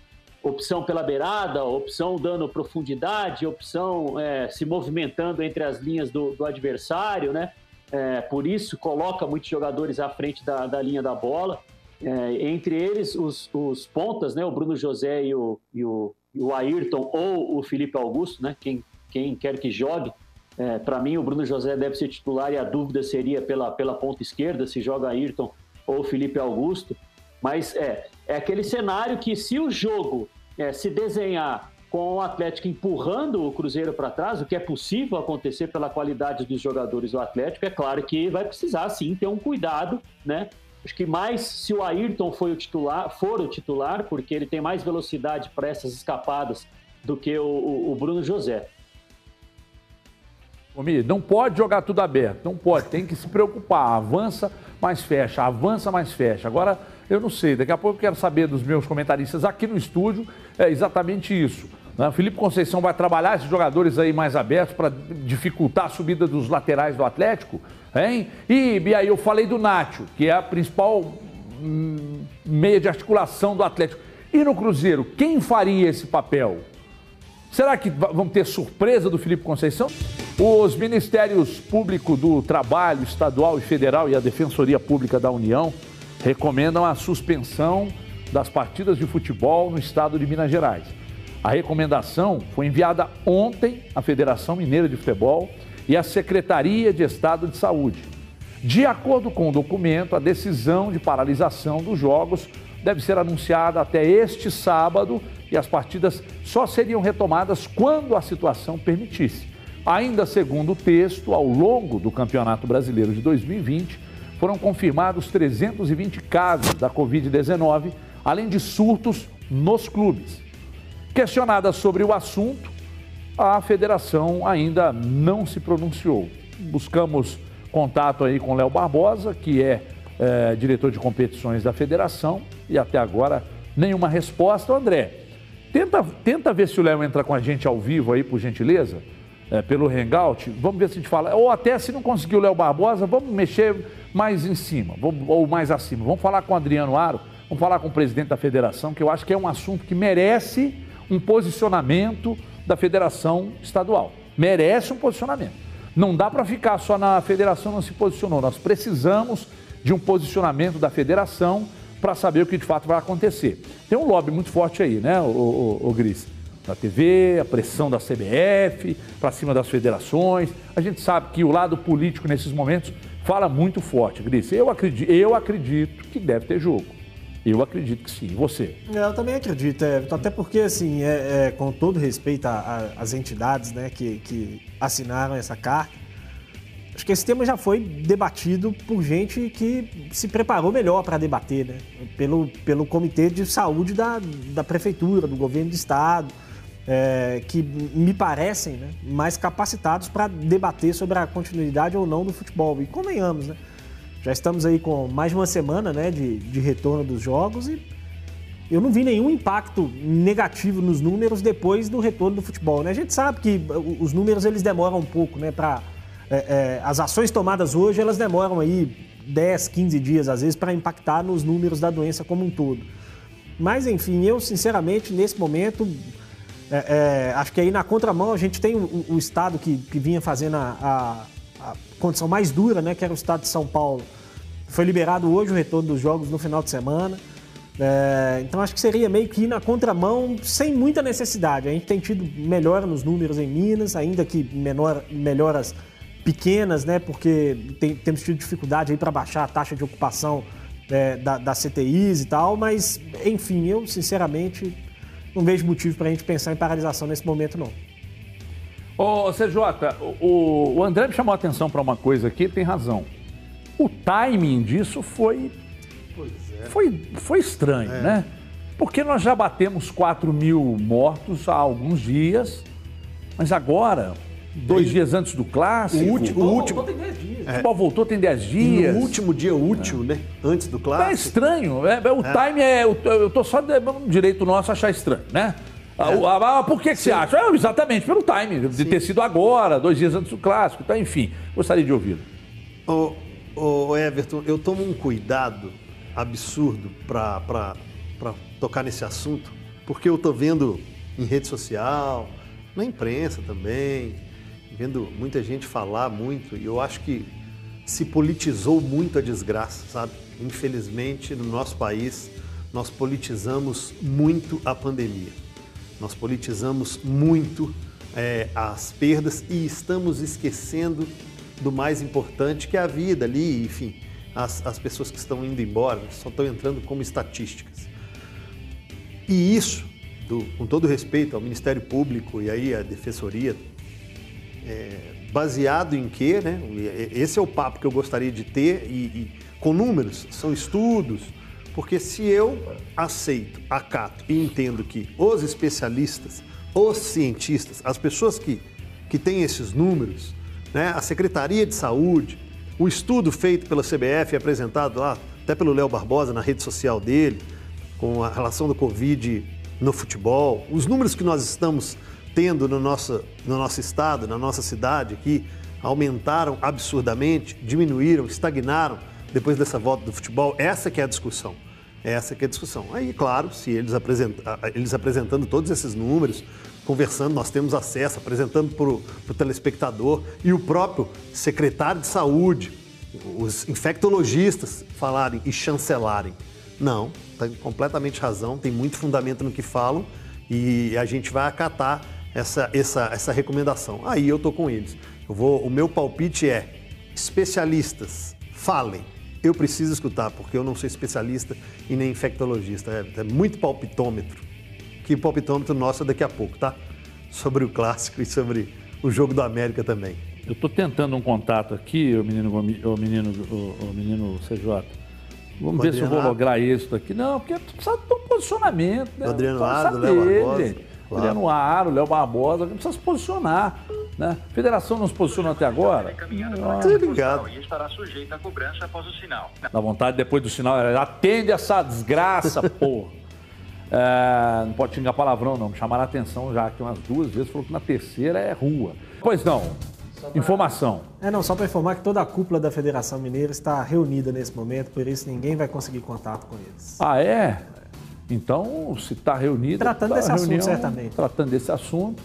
opção pela beirada, opção dando profundidade, opção é, se movimentando entre as linhas do, do adversário, né? É, por isso coloca muitos jogadores à frente da, da linha da bola. É, entre eles os, os pontas, né? O Bruno José e o, e o, o Ayrton ou o Felipe Augusto, né? Quem, quem quer que jogue é, Para mim, o Bruno José deve ser titular e a dúvida seria pela, pela ponta esquerda, se joga Ayrton ou Felipe Augusto. Mas é, é aquele cenário que, se o jogo é, se desenhar com o Atlético empurrando o Cruzeiro para trás, o que é possível acontecer pela qualidade dos jogadores do Atlético, é claro que vai precisar sim ter um cuidado, né? Acho que mais se o Ayrton foi o titular, for o titular, porque ele tem mais velocidade para essas escapadas do que o, o, o Bruno José. Omi, não pode jogar tudo aberto, não pode, tem que se preocupar. Avança, mais fecha, avança, mais fecha. Agora, eu não sei, daqui a pouco eu quero saber dos meus comentaristas aqui no estúdio, é exatamente isso. Né? Felipe Conceição vai trabalhar esses jogadores aí mais abertos para dificultar a subida dos laterais do Atlético, hein? E, e aí eu falei do Nátio, que é a principal hum, meia de articulação do Atlético. E no Cruzeiro, quem faria esse papel? Será que vamos ter surpresa do Felipe Conceição? Os Ministérios Público do Trabalho Estadual e Federal e a Defensoria Pública da União recomendam a suspensão das partidas de futebol no estado de Minas Gerais. A recomendação foi enviada ontem à Federação Mineira de Futebol e à Secretaria de Estado de Saúde. De acordo com o documento, a decisão de paralisação dos jogos deve ser anunciada até este sábado e as partidas só seriam retomadas quando a situação permitisse. Ainda segundo o texto, ao longo do Campeonato Brasileiro de 2020, foram confirmados 320 casos da Covid-19, além de surtos nos clubes. Questionada sobre o assunto, a federação ainda não se pronunciou. Buscamos contato aí com Léo Barbosa, que é, é, diretor de competições da federação, e até agora nenhuma resposta. André, Tenta, tenta ver se o Léo entra com a gente ao vivo aí, por gentileza, é, pelo Hangout. Vamos ver se a gente fala. Ou até se não conseguir o Léo Barbosa, vamos mexer mais em cima, ou mais acima. Vamos falar com o Adriano Aro, vamos falar com o presidente da federação, que eu acho que é um assunto que merece um posicionamento da federação estadual. Merece um posicionamento. Não dá para ficar só na federação não se posicionou. Nós precisamos de um posicionamento da federação para saber o que de fato vai acontecer. Tem um lobby muito forte aí, né, o, o, o Gris? Da TV, a pressão da CBF, para cima das federações. A gente sabe que o lado político nesses momentos fala muito forte, Gris. Eu acredito, eu acredito que deve ter jogo. Eu acredito que sim. E você? É, Eu também acredito, Everton. Até porque, assim, é, é, com todo respeito às entidades né, que, que assinaram essa carta, acho que esse tema já foi debatido por gente que se preparou melhor para debater, né? Pelo, pelo Comitê de Saúde da, da Prefeitura, do Governo do Estado, é, que me parecem né, mais capacitados para debater sobre a continuidade ou não do futebol. E convenhamos, né? Já estamos aí com mais uma semana né, de, de retorno dos jogos e eu não vi nenhum impacto negativo nos números depois do retorno do futebol. Né? A gente sabe que os números eles demoram um pouco, né? Para é, é, as ações tomadas hoje elas demoram aí 10, 15 dias às vezes para impactar nos números da doença como um todo. Mas enfim, eu sinceramente nesse momento é, é, acho que aí na contramão a gente tem o, o estado que, que, vinha fazendo a, a, condição mais dura, né, que era o estado de São Paulo. Foi liberado hoje o retorno dos jogos no final de semana. É, então acho que seria meio que ir na contramão sem muita necessidade. A gente tem tido melhora nos números em Minas, ainda que menor, melhoras pequenas, né? Porque tem, temos tido dificuldade aí para baixar a taxa de ocupação é, da, das CTIs e tal, mas enfim, eu sinceramente não vejo motivo para a gente pensar em paralisação nesse momento, não. Ô, CJ, o, o André me chamou a atenção para uma coisa aqui, tem razão. O timing disso foi. É. Foi, foi estranho, é. né? Porque nós já batemos 4 mil mortos há alguns dias, mas agora, dois e... dias antes do clássico. O último. O último... Tem 10 dias. É. O futebol voltou tem 10 dias. E no último dia útil, é. né? Antes do clássico. É estranho. É, o é. time é. Eu estou só no direito nosso achar estranho, né? É. Ah, por que, que você acha? É, exatamente, pelo time, de ter sido agora, dois dias antes do clássico. Então, enfim, gostaria de ouvi-lo. Ô, ô, Everton, eu tomo um cuidado absurdo para tocar nesse assunto, porque eu tô vendo em rede social, na imprensa também, vendo muita gente falar muito, e eu acho que se politizou muito a desgraça, sabe? Infelizmente, no nosso país, nós politizamos muito a pandemia. Nós politizamos muito é, as perdas e estamos esquecendo do mais importante, que é a vida ali, enfim, as, as pessoas que estão indo embora, só estão entrando como estatísticas. E isso, do, com todo respeito ao Ministério Público e aí a Defensoria, é, baseado em quê, né? Esse é o papo que eu gostaria de ter e, e com números, são estudos, porque se eu aceito, acato e entendo que os especialistas, os cientistas, as pessoas que, que têm esses números, né, a Secretaria de Saúde, o estudo feito pela CBF, apresentado lá até pelo Léo Barbosa na rede social dele, com a relação do Covid no futebol, os números que nós estamos tendo no nosso, no nosso estado, na nossa cidade aqui, aumentaram absurdamente, diminuíram, estagnaram depois dessa volta do futebol. Essa que é a discussão. Essa que é a discussão. Aí, claro, se eles, apresenta, eles apresentando todos esses números, conversando, nós temos acesso, apresentando para o telespectador e o próprio secretário de saúde, os infectologistas falarem e chancelarem. Não, tem completamente razão, tem muito fundamento no que falam e a gente vai acatar essa, essa, essa recomendação. Aí eu tô com eles. Eu vou, o meu palpite é: especialistas, falem. Eu preciso escutar, porque eu não sou especialista e nem infectologista. É, é muito palpitômetro. Que palpitômetro nosso é daqui a pouco, tá? Sobre o clássico e sobre o jogo do América também. Eu estou tentando um contato aqui, o menino, o menino, o, menino CJ. Vamos ver se eu vou lograr isso aqui. Não, porque precisa de um posicionamento. Né? O Adriano Aro, Léo Barbosa. Gente. Claro. Adriano Aro, Léo Barbosa, precisa se posicionar. Né? A federação não se posicionou até agora? Tô ligado. E estará sujeito à cobrança após o sinal. Dá vontade depois do sinal, atende essa desgraça, porra. É, não pode xingar palavrão, não. Me chamaram a atenção já aqui umas duas vezes, falou que na terceira é rua. Pois não. Informação. É, não, só para informar que toda a cúpula da Federação Mineira está reunida nesse momento, por isso ninguém vai conseguir contato com eles. Ah, é? Então, se está reunido. Tratando tá desse reunião, assunto, certamente. Tratando desse assunto.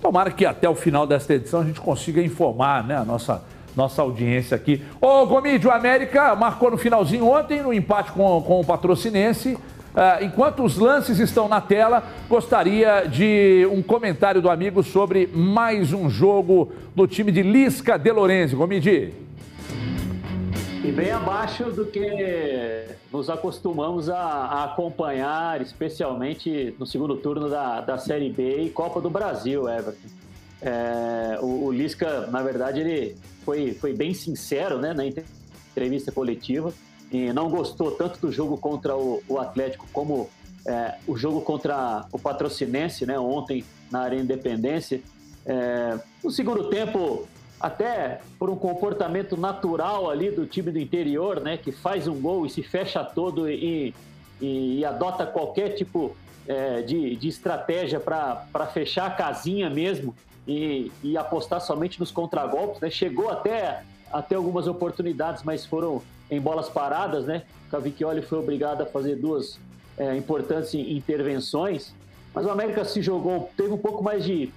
Tomara que até o final desta edição a gente consiga informar né, a nossa, nossa audiência aqui. Ô, Gomídio, o América marcou no finalzinho ontem, no empate com, com o Patrocinense. Uh, enquanto os lances estão na tela, gostaria de um comentário do amigo sobre mais um jogo do time de Lisca de Lorenzi. Gomidi. E bem abaixo do que nos acostumamos a, a acompanhar, especialmente no segundo turno da, da Série B e Copa do Brasil, Everton. É, o, o Lisca, na verdade, ele foi, foi bem sincero né, na entrevista coletiva e não gostou tanto do jogo contra o, o Atlético como é, o jogo contra o Patrocinense, né, ontem na Arena Independência. É, no segundo tempo, até por um comportamento natural ali do time do interior, né, que faz um gol e se fecha todo e, e, e adota qualquer tipo é, de, de estratégia para fechar a casinha mesmo e, e apostar somente nos contragolpes, né? Chegou até até algumas oportunidades, mas foram em bolas paradas, né? Cavicchioli foi obrigado a fazer duas é, importantes intervenções, mas o América se jogou, teve um pouco mais de,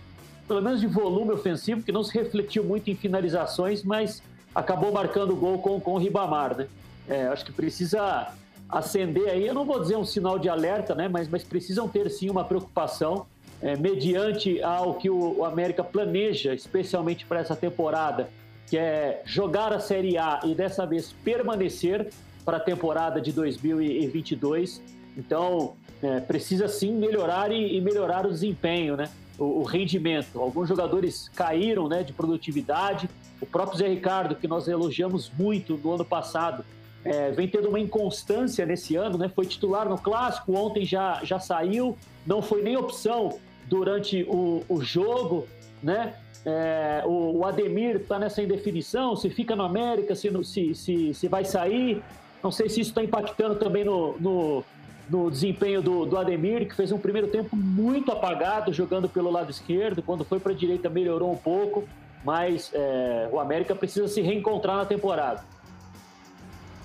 pelo menos de volume ofensivo, que não se refletiu muito em finalizações, mas acabou marcando o gol com, com o Ribamar, né? É, acho que precisa acender aí, eu não vou dizer um sinal de alerta, né? Mas, mas precisam ter sim uma preocupação é, mediante ao que o, o América planeja, especialmente para essa temporada, que é jogar a Série A e dessa vez permanecer para a temporada de 2022. Então, é, precisa sim melhorar e, e, melhorar o desempenho, né? O, o, rendimento. Alguns jogadores caíram né, de produtividade. O próprio Zé Ricardo, que nós elogiamos muito no ano passado, é, vem tendo uma inconstância nesse ano, né? Foi titular no clássico, ontem já, já saiu, não foi nem opção durante o, o jogo, né? É, o, o, Ademir está nessa indefinição, se fica no América, se, se, se, se vai sair. Não sei se isso está impactando também no, no, no desempenho do, do, Ademir, que fez um primeiro tempo muito apagado, jogando pelo lado esquerdo. Quando foi para a direita, melhorou um pouco, mas é, o América precisa se reencontrar na temporada.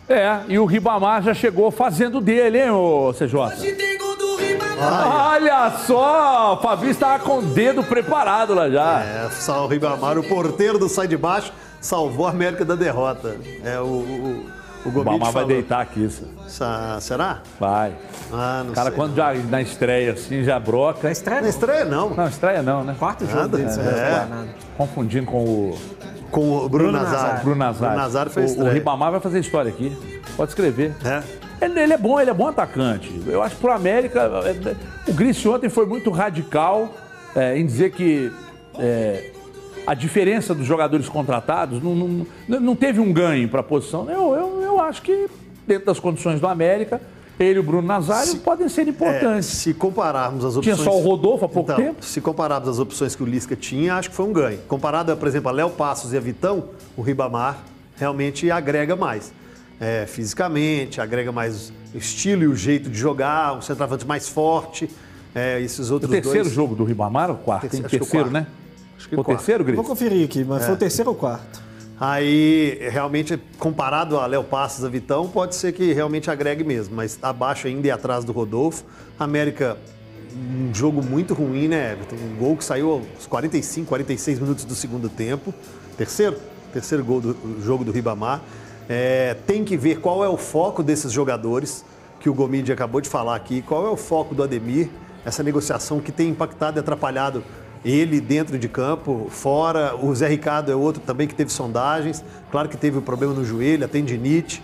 É, e o Ribamar já chegou fazendo dele, hein, ô CJ? Hoje tem gol do Ribamar. Olha só, o Fabinho estava com o dedo preparado lá já. É, só o Ribamar, o porteiro do sai de baixo, salvou a América da derrota. É, o, o, o Gomit vai deitar aqui, isso. Será? Vai. Ah, não Cara, sei. quando já na estreia assim, já broca. Na estreia não. Na estreia não. Não, estreia não, né? Quarto jogo Nada, dele, é. você vai falar nada. Confundindo com o com o Bruno. Nazário. Bruno Nazário fez o, o. Ribamar vai fazer história aqui. Pode escrever. É. Ele, ele é bom, ele é bom atacante. Eu acho que pro América. é, O Gris ontem foi muito radical é, em dizer que é, a diferença dos jogadores contratados não, não, não teve um ganho para a posição. Eu, eu, eu acho que, dentro das condições do América, ele e o Bruno Nazário podem ser É, importantes. se compararmos as Tinha opções. só o Rodolfo há pouco Então, tempo. Se compararmos as opções que o Lisca tinha, acho que foi um ganho. Comparado, por exemplo, a Léo Passos e a Vitão, o Ribamar realmente agrega mais. É, fisicamente, agrega mais o estilo e o jeito de jogar, um centroavante mais forte. É, esses O outros terceiro dois. jogo do Ribamar, o quarto? Terceiro- Tem o terceiro, né? Acho que o o quarto. terceiro, Gris? Vou conferir aqui, mas É. foi o terceiro ou quarto? Aí, realmente, comparado a Léo Passos, a Vitão, pode ser que realmente agregue mesmo, mas abaixo ainda e atrás do Rodolfo. América, um jogo muito ruim, né, Everton? Um gol que saiu aos 45, 46 minutos do segundo tempo. Terceiro? Terceiro gol do do jogo do Ribamar. É, tem que ver qual é o foco desses jogadores, que o Gomide acabou de falar aqui, qual é o foco do Ademir, essa negociação que tem impactado e atrapalhado ele dentro de campo, fora. O Zé Ricardo é outro também que teve sondagens. Claro que teve o problema no joelho, a tendinite.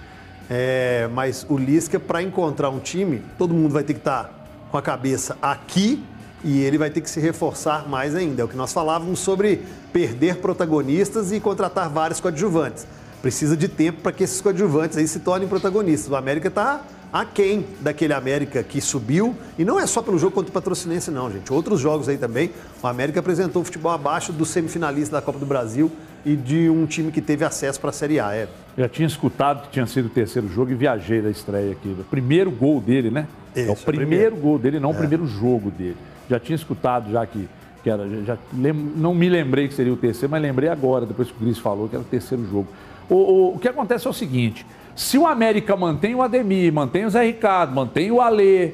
É, mas o Lisca, para encontrar um time, todo mundo vai ter que estar com a cabeça aqui e ele vai ter que se reforçar mais ainda. É o que nós falávamos sobre perder protagonistas e contratar vários coadjuvantes. Precisa de tempo para que esses coadjuvantes aí se tornem protagonistas. O América está aquém daquele América que subiu. E não é só pelo jogo contra o Patrocinense, não, gente. Outros jogos aí também. O América apresentou um futebol abaixo do semifinalista da Copa do Brasil e de um time que teve acesso para a Série A. É. Já tinha escutado que tinha sido o terceiro jogo e viajei da estreia aqui. O primeiro gol dele, né? é o Isso, é o primeiro, primeiro. gol dele, não o É. primeiro jogo dele. Já tinha escutado já que, que era. Já lem- não me lembrei que seria o terceiro, mas lembrei agora, depois que o Gris falou que era o terceiro jogo. O, o- o que acontece é o seguinte: se o América mantém o Ademir, mantém o Zé Ricardo, mantém o Alê,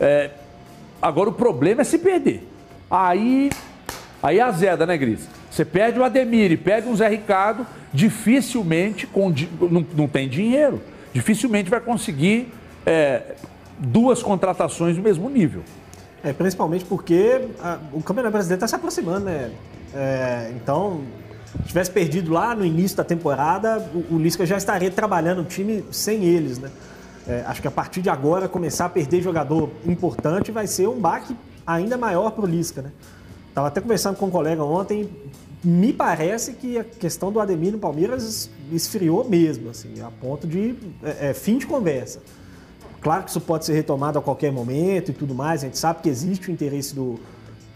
é, agora o problema é se perder. Aí, aí azeda, né, Gris? Você perde o Ademir e perde um Zé Ricardo, dificilmente, com, não, não tem dinheiro, dificilmente vai conseguir é, duas contratações do mesmo nível. É, principalmente porque ah, o Campeonato Brasileiro está se aproximando, né? É, então, tivesse perdido lá no início da temporada, o, Lisca já estaria trabalhando o time sem eles, né? É, acho que a partir de agora, começar a perder jogador importante vai ser um baque ainda maior para o Lisca, né? Estava até conversando com um colega ontem, me parece que a questão do Ademir no Palmeiras esfriou mesmo, assim, a ponto de é, é, fim de conversa. Claro que isso pode ser retomado a qualquer momento e tudo mais, a gente sabe que existe o interesse do,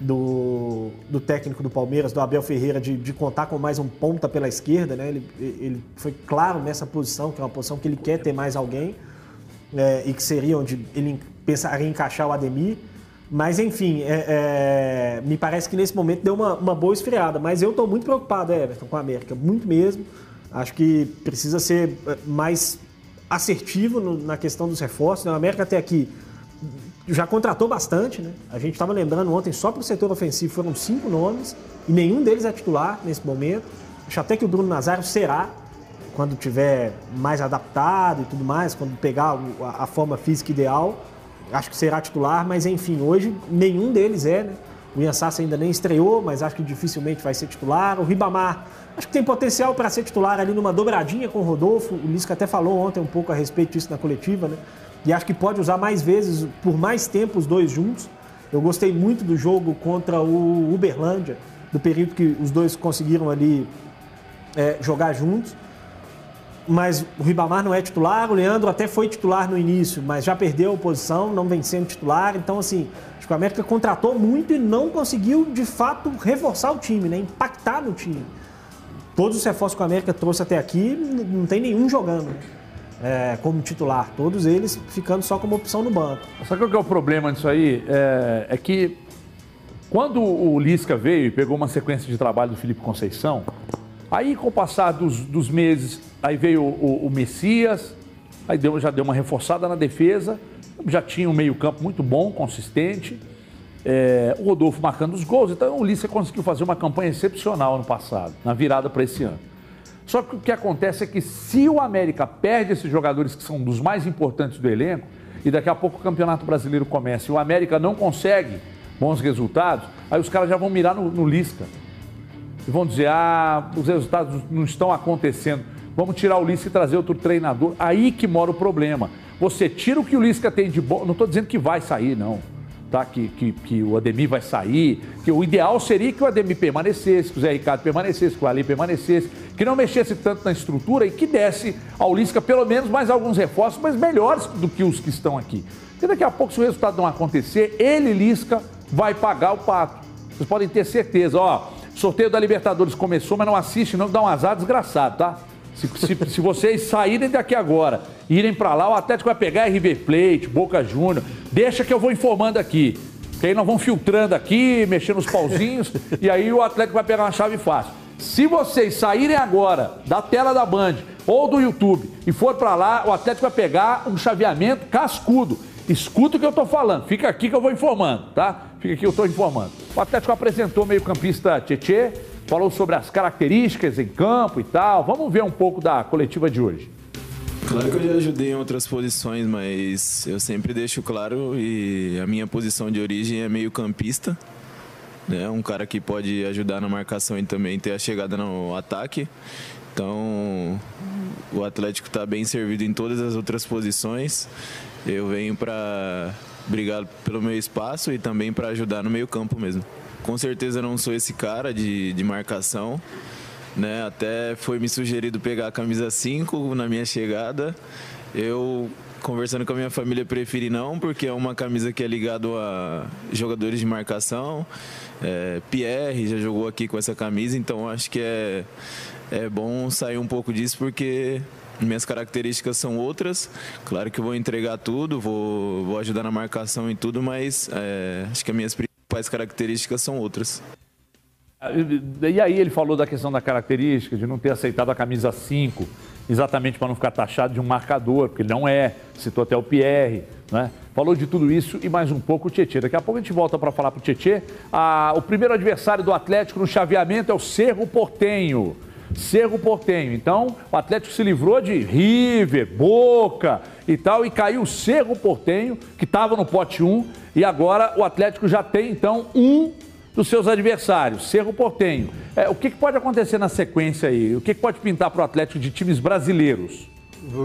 do, do técnico do Palmeiras, do Abel Ferreira, de, de, contar com mais um ponta pela esquerda, né? Ele, ele foi claro nessa posição, que é uma posição que ele quer ter mais alguém, é, e que seria onde ele pensaria em encaixar o Ademir. Mas, enfim, é, é, me parece que nesse momento deu uma, uma boa esfriada. Mas eu estou muito preocupado, Everton, com a América, muito mesmo. Acho que precisa ser é, mais assertivo no, na questão dos reforços. Né? A América até aqui já contratou bastante, né? A gente estava lembrando ontem, só para o setor ofensivo foram cinco nomes e nenhum deles é titular nesse momento. Acho até que o Bruno Nazário será quando tiver mais adaptado e tudo mais, quando pegar a, forma física ideal. Acho que será titular, mas enfim, hoje nenhum deles é, né? O Ian Sassa ainda nem estreou, mas acho que dificilmente vai ser titular. O Ribamar, acho que tem potencial para ser titular ali numa dobradinha com o Rodolfo. O Lisca até falou ontem um pouco a respeito disso na coletiva, né? E acho que pode usar mais vezes, por mais tempo, os dois juntos. Eu gostei muito do jogo contra o Uberlândia, do período que os dois conseguiram ali é, jogar juntos. Mas o Ribamar não é titular, o Leandro até foi titular no início, mas já perdeu a posição, não vem sendo titular. Então, assim, acho que o América contratou muito e não conseguiu, de fato, reforçar o time, né? impactar no time. Todos os reforços que o América trouxe até aqui, não tem nenhum jogando. É, como titular, todos eles ficando só como opção no banco. Sabe qual que é o problema disso aí? É, é que quando o Lisca veio e pegou uma sequência de trabalho do Felipe Conceição, aí com o passar dos, dos meses, aí veio o, o, Messias, aí deu, já deu uma reforçada na defesa, já tinha um meio-campo muito bom, consistente. É, o Rodolfo marcando os gols, então o Lisca conseguiu fazer uma campanha excepcional no passado, na virada para esse ano. Só que o que acontece é que se o América perde esses jogadores que são dos mais importantes do elenco, e daqui a pouco o Campeonato Brasileiro começa e o América não consegue bons resultados, aí os caras já vão mirar no, no Lisca. E vão dizer, ah, os resultados não estão acontecendo. Vamos tirar o Lisca e trazer outro treinador. Aí que mora o problema. Você tira o que o Lisca tem de bom. Não estou dizendo que vai sair, não tá? que, que, que o Ademir vai sair, que o ideal seria que o Ademir permanecesse, que o Zé Ricardo permanecesse, que o Ali permanecesse, que não mexesse tanto na estrutura e que desse ao Lisca pelo menos mais alguns reforços, mas melhores do que os que estão aqui. Porque daqui a pouco, se o resultado não acontecer, ele, Lisca, vai pagar o pato. Vocês podem ter certeza, ó, sorteio da Libertadores começou, mas não assiste não, dá um azar desgraçado, tá? Se, se, se, vocês saírem daqui agora, irem para lá, o Atlético vai pegar RB Plate, Boca Júnior. Deixa que eu vou informando aqui. Que aí nós vamos filtrando aqui, mexendo os pauzinhos, e aí o Atlético vai pegar uma chave fácil. Se vocês saírem agora da tela da Band ou do YouTube e for para lá, o Atlético vai pegar um chaveamento cascudo. Escuta o que eu tô falando. Fica aqui que eu vou informando, tá? Fica aqui que eu tô informando. O Atlético apresentou meio-campista Tietê, falou sobre as características em campo e tal. Vamos ver um pouco da coletiva de hoje. Claro que eu já ajudei em outras posições, mas eu sempre deixo claro e a minha posição de origem é meio campista. Né? Um cara que pode ajudar na marcação e também ter a chegada no ataque. Então, o Atlético está bem servido em todas as outras posições. Eu venho para brigar pelo meu espaço e também para ajudar no meio campo mesmo. Com certeza não sou esse cara de, de marcação. Né? Até foi me sugerido pegar a camisa 5 na minha chegada. Eu, conversando com a minha família, preferi não, porque é uma camisa que é ligado a jogadores de marcação. É, Pierre já jogou aqui com essa camisa, então acho que é, é bom sair um pouco disso, porque minhas características são outras. Claro que vou entregar tudo, vou, vou ajudar na marcação e tudo, mas é, acho que as minhas principais características são outras. E aí ele falou da questão da característica, de não ter aceitado a camisa 5, exatamente para não ficar taxado de um marcador, porque ele não é, citou até o Pierre, né? Falou de tudo isso e mais um pouco o Tietê. Daqui a pouco a gente volta para falar para o Tietê. O primeiro adversário do Atlético no chaveamento é o Cerro Portenho. Cerro Portenho. Então, o Atlético se livrou de River, Boca e tal, e caiu o Cerro Portenho, que estava no pote 1, e agora o Atlético já tem, então, um dos seus adversários, Cerro Portenho. É, o que, que pode acontecer na sequência aí? O que, que pode pintar para o Atlético de times brasileiros?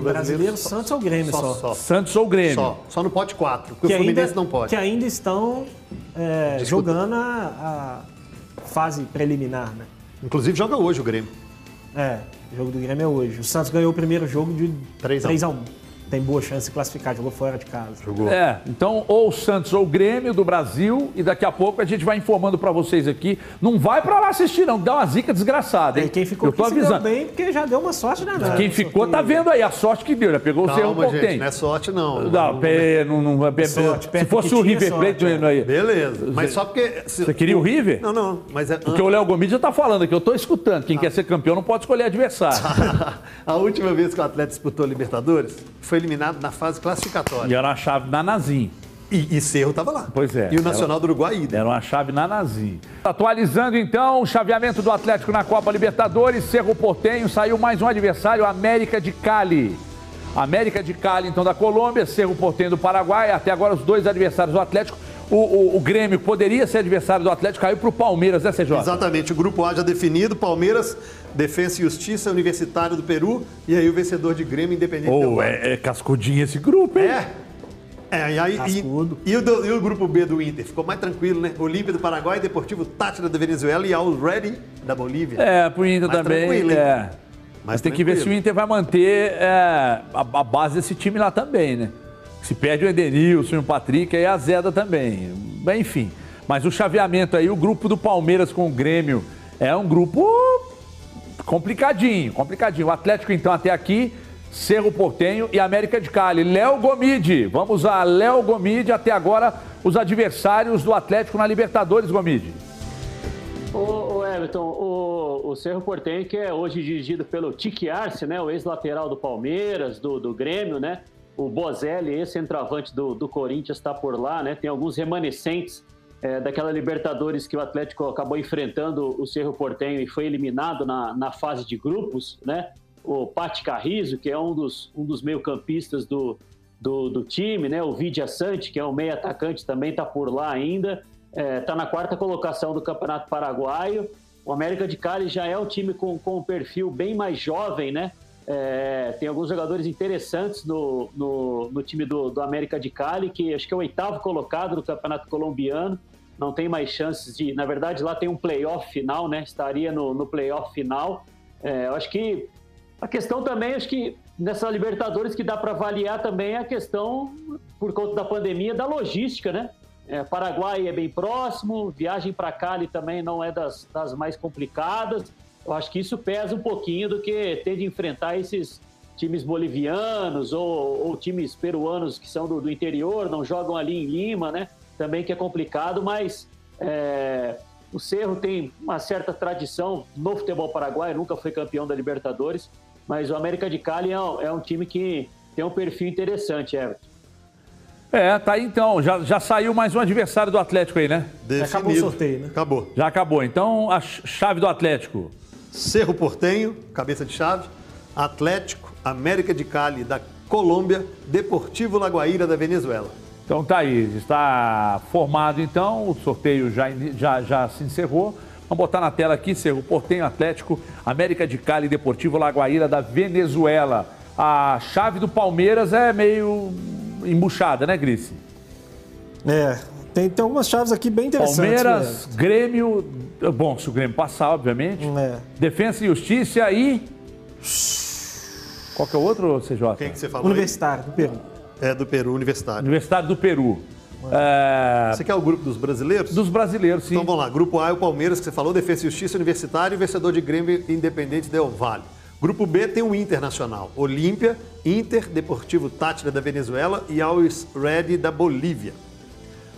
Brasileiro, Santos ou Grêmio só? Santos ou Grêmio? Só, só no pote 4, porque Que o Fluminense ainda, não pode. que ainda estão é, jogando a, a fase preliminar, né? Inclusive joga hoje o Grêmio. É, o jogo do Grêmio é hoje. O Santos ganhou o primeiro jogo de 3 a 1. 3 a 1 Tem boa chance de classificar, jogou fora de casa. Jogou. É, então ou o Santos ou o Grêmio do Brasil e daqui a pouco a gente vai informando para vocês aqui. Não vai para lá assistir não, dá uma zica desgraçada, hein? E quem ficou Eu tô avisando. bem, porque já deu uma sorte danada. Quem ficou tá vendo aí a sorte que deu, já pegou o Cerro Calma, gente, não é sorte não. Não, pé, não, não, pé, sorte, se fosse o River sorte, Plate, não ia- não ia. Beleza, mas só porque... se- Você queria o River? Não, não, mas é... Porque o Léo Gomes já tá falando aqui, eu tô escutando. Quem quer ser campeão não pode escolher adversário. A última vez que o Atlético disputou a Libertadores, foi eliminado na fase classificatória. E era uma chave na Nazim. E, e Cerro estava lá. Pois é. E o Nacional do Uruguai ida. Era uma chave na Nazim. Atualizando então o chaveamento do Atlético na Copa Libertadores, Cerro Portenho, saiu mais um adversário, América de Cali. América de Cali, então, da Colômbia, Cerro Portenho do Paraguai, até agora os dois adversários do Atlético. O, o, o Grêmio, poderia ser adversário do Atlético, caiu para o Palmeiras, né, CJ? Exatamente, o grupo A já definido, Palmeiras, Defensa e Justiça, Universitário do Peru, e aí o vencedor de Grêmio Independente Ou Valle. é, é cascudinho esse grupo, hein? É. É, e, aí, e, e o do- e o grupo B do Inter? Ficou mais tranquilo, né? Olímpia do Paraguai, Deportivo Tátira da Venezuela e All Ready da Bolívia. É, pro Inter Mais também. tranquilo, hein? É. Mas tem que ver se o. Inter vai manter é, a, a base desse time lá também, né? Se perde o Edenilson e o Patrick, aí a Zeda também. Bem, enfim. Mas o chaveamento aí, o grupo do Palmeiras com o Grêmio, é um grupo complicadinho, complicadinho. O Atlético, então, até aqui, Cerro Portenho e América de Cali. Léo Gomide, vamos a Léo Gomide, até agora, os adversários do Atlético na Libertadores, Gomide. Ô, Everton, o, o Cerro Portenho, que é hoje dirigido pelo Tique Arce, né? O ex-lateral do Palmeiras, do, do Grêmio, né? O Bozelli, ex-centroavante do, do Corinthians, está por lá, né? Tem alguns remanescentes é, daquela Libertadores que o Atlético acabou enfrentando o Cerro Portenho e foi eliminado na, na fase de grupos, né? O Pati Carrizo, que é um dos, um dos meio-campistas do, do, do time, né? O Vidia Sante, que é um meio atacante, também está por lá ainda. Está na quarta colocação do Campeonato Paraguaio. O América de Cali já é um time com, com um perfil bem mais jovem, né? É, tem alguns jogadores interessantes no, no, no time do, do América de Cali, que acho que é o oitavo colocado no Campeonato Colombiano. Não tem mais chances de. Na verdade, lá tem um playoff final, né? Estaria no, no playoff final. É, eu acho que a questão também, acho que nessa Libertadores que dá para avaliar também é a questão, por conta da pandemia, da logística, né? É, Paraguai é bem próximo, viagem para Cali também não é das, das mais complicadas. Eu acho que isso pesa um pouquinho do que ter de enfrentar esses times bolivianos ou, ou times peruanos que são do, do interior, não jogam ali em Lima, né? Também que é complicado, mas é, o Cerro tem uma certa tradição no futebol paraguaio, nunca foi campeão da Libertadores, mas o América de Cali é um, é um time que tem um perfil interessante, Everton. É, tá aí então. Já, já saiu mais um adversário do Atlético aí, né? acabou o sorteio, né? Acabou. Já acabou. Então, a ch- chave do Atlético. Cerro Portenho, cabeça de chave. Atlético, América de Cali da Colômbia, Deportivo Lagoaíra da Venezuela. Então tá aí, está formado então, o sorteio já, já, já se encerrou. Vamos botar na tela aqui, Cerro Portenho, Atlético, América de Cali, Deportivo Lagoaíra da Venezuela. A chave do Palmeiras é meio embuchada, né, Grice? É, tem, tem algumas chaves aqui bem interessantes. né? Palmeiras, Grêmio, bom, se o Grêmio passar, obviamente. É. Defesa e Justiça e... Qual que é o outro, CJ? Quem que você falou? Universitário, do Peru. É do Peru, Universitário. Universidade do Peru. É, Você quer o grupo dos brasileiros? Dos brasileiros, sim. Então vamos lá. Grupo A é o Palmeiras, que você falou, Defesa e Justiça, Universitário e vencedor de Grêmio Independente Del Valle. Grupo B tem o Internacional, Olímpia, Inter, Deportivo Tátira da Venezuela e Always Ready da Bolívia.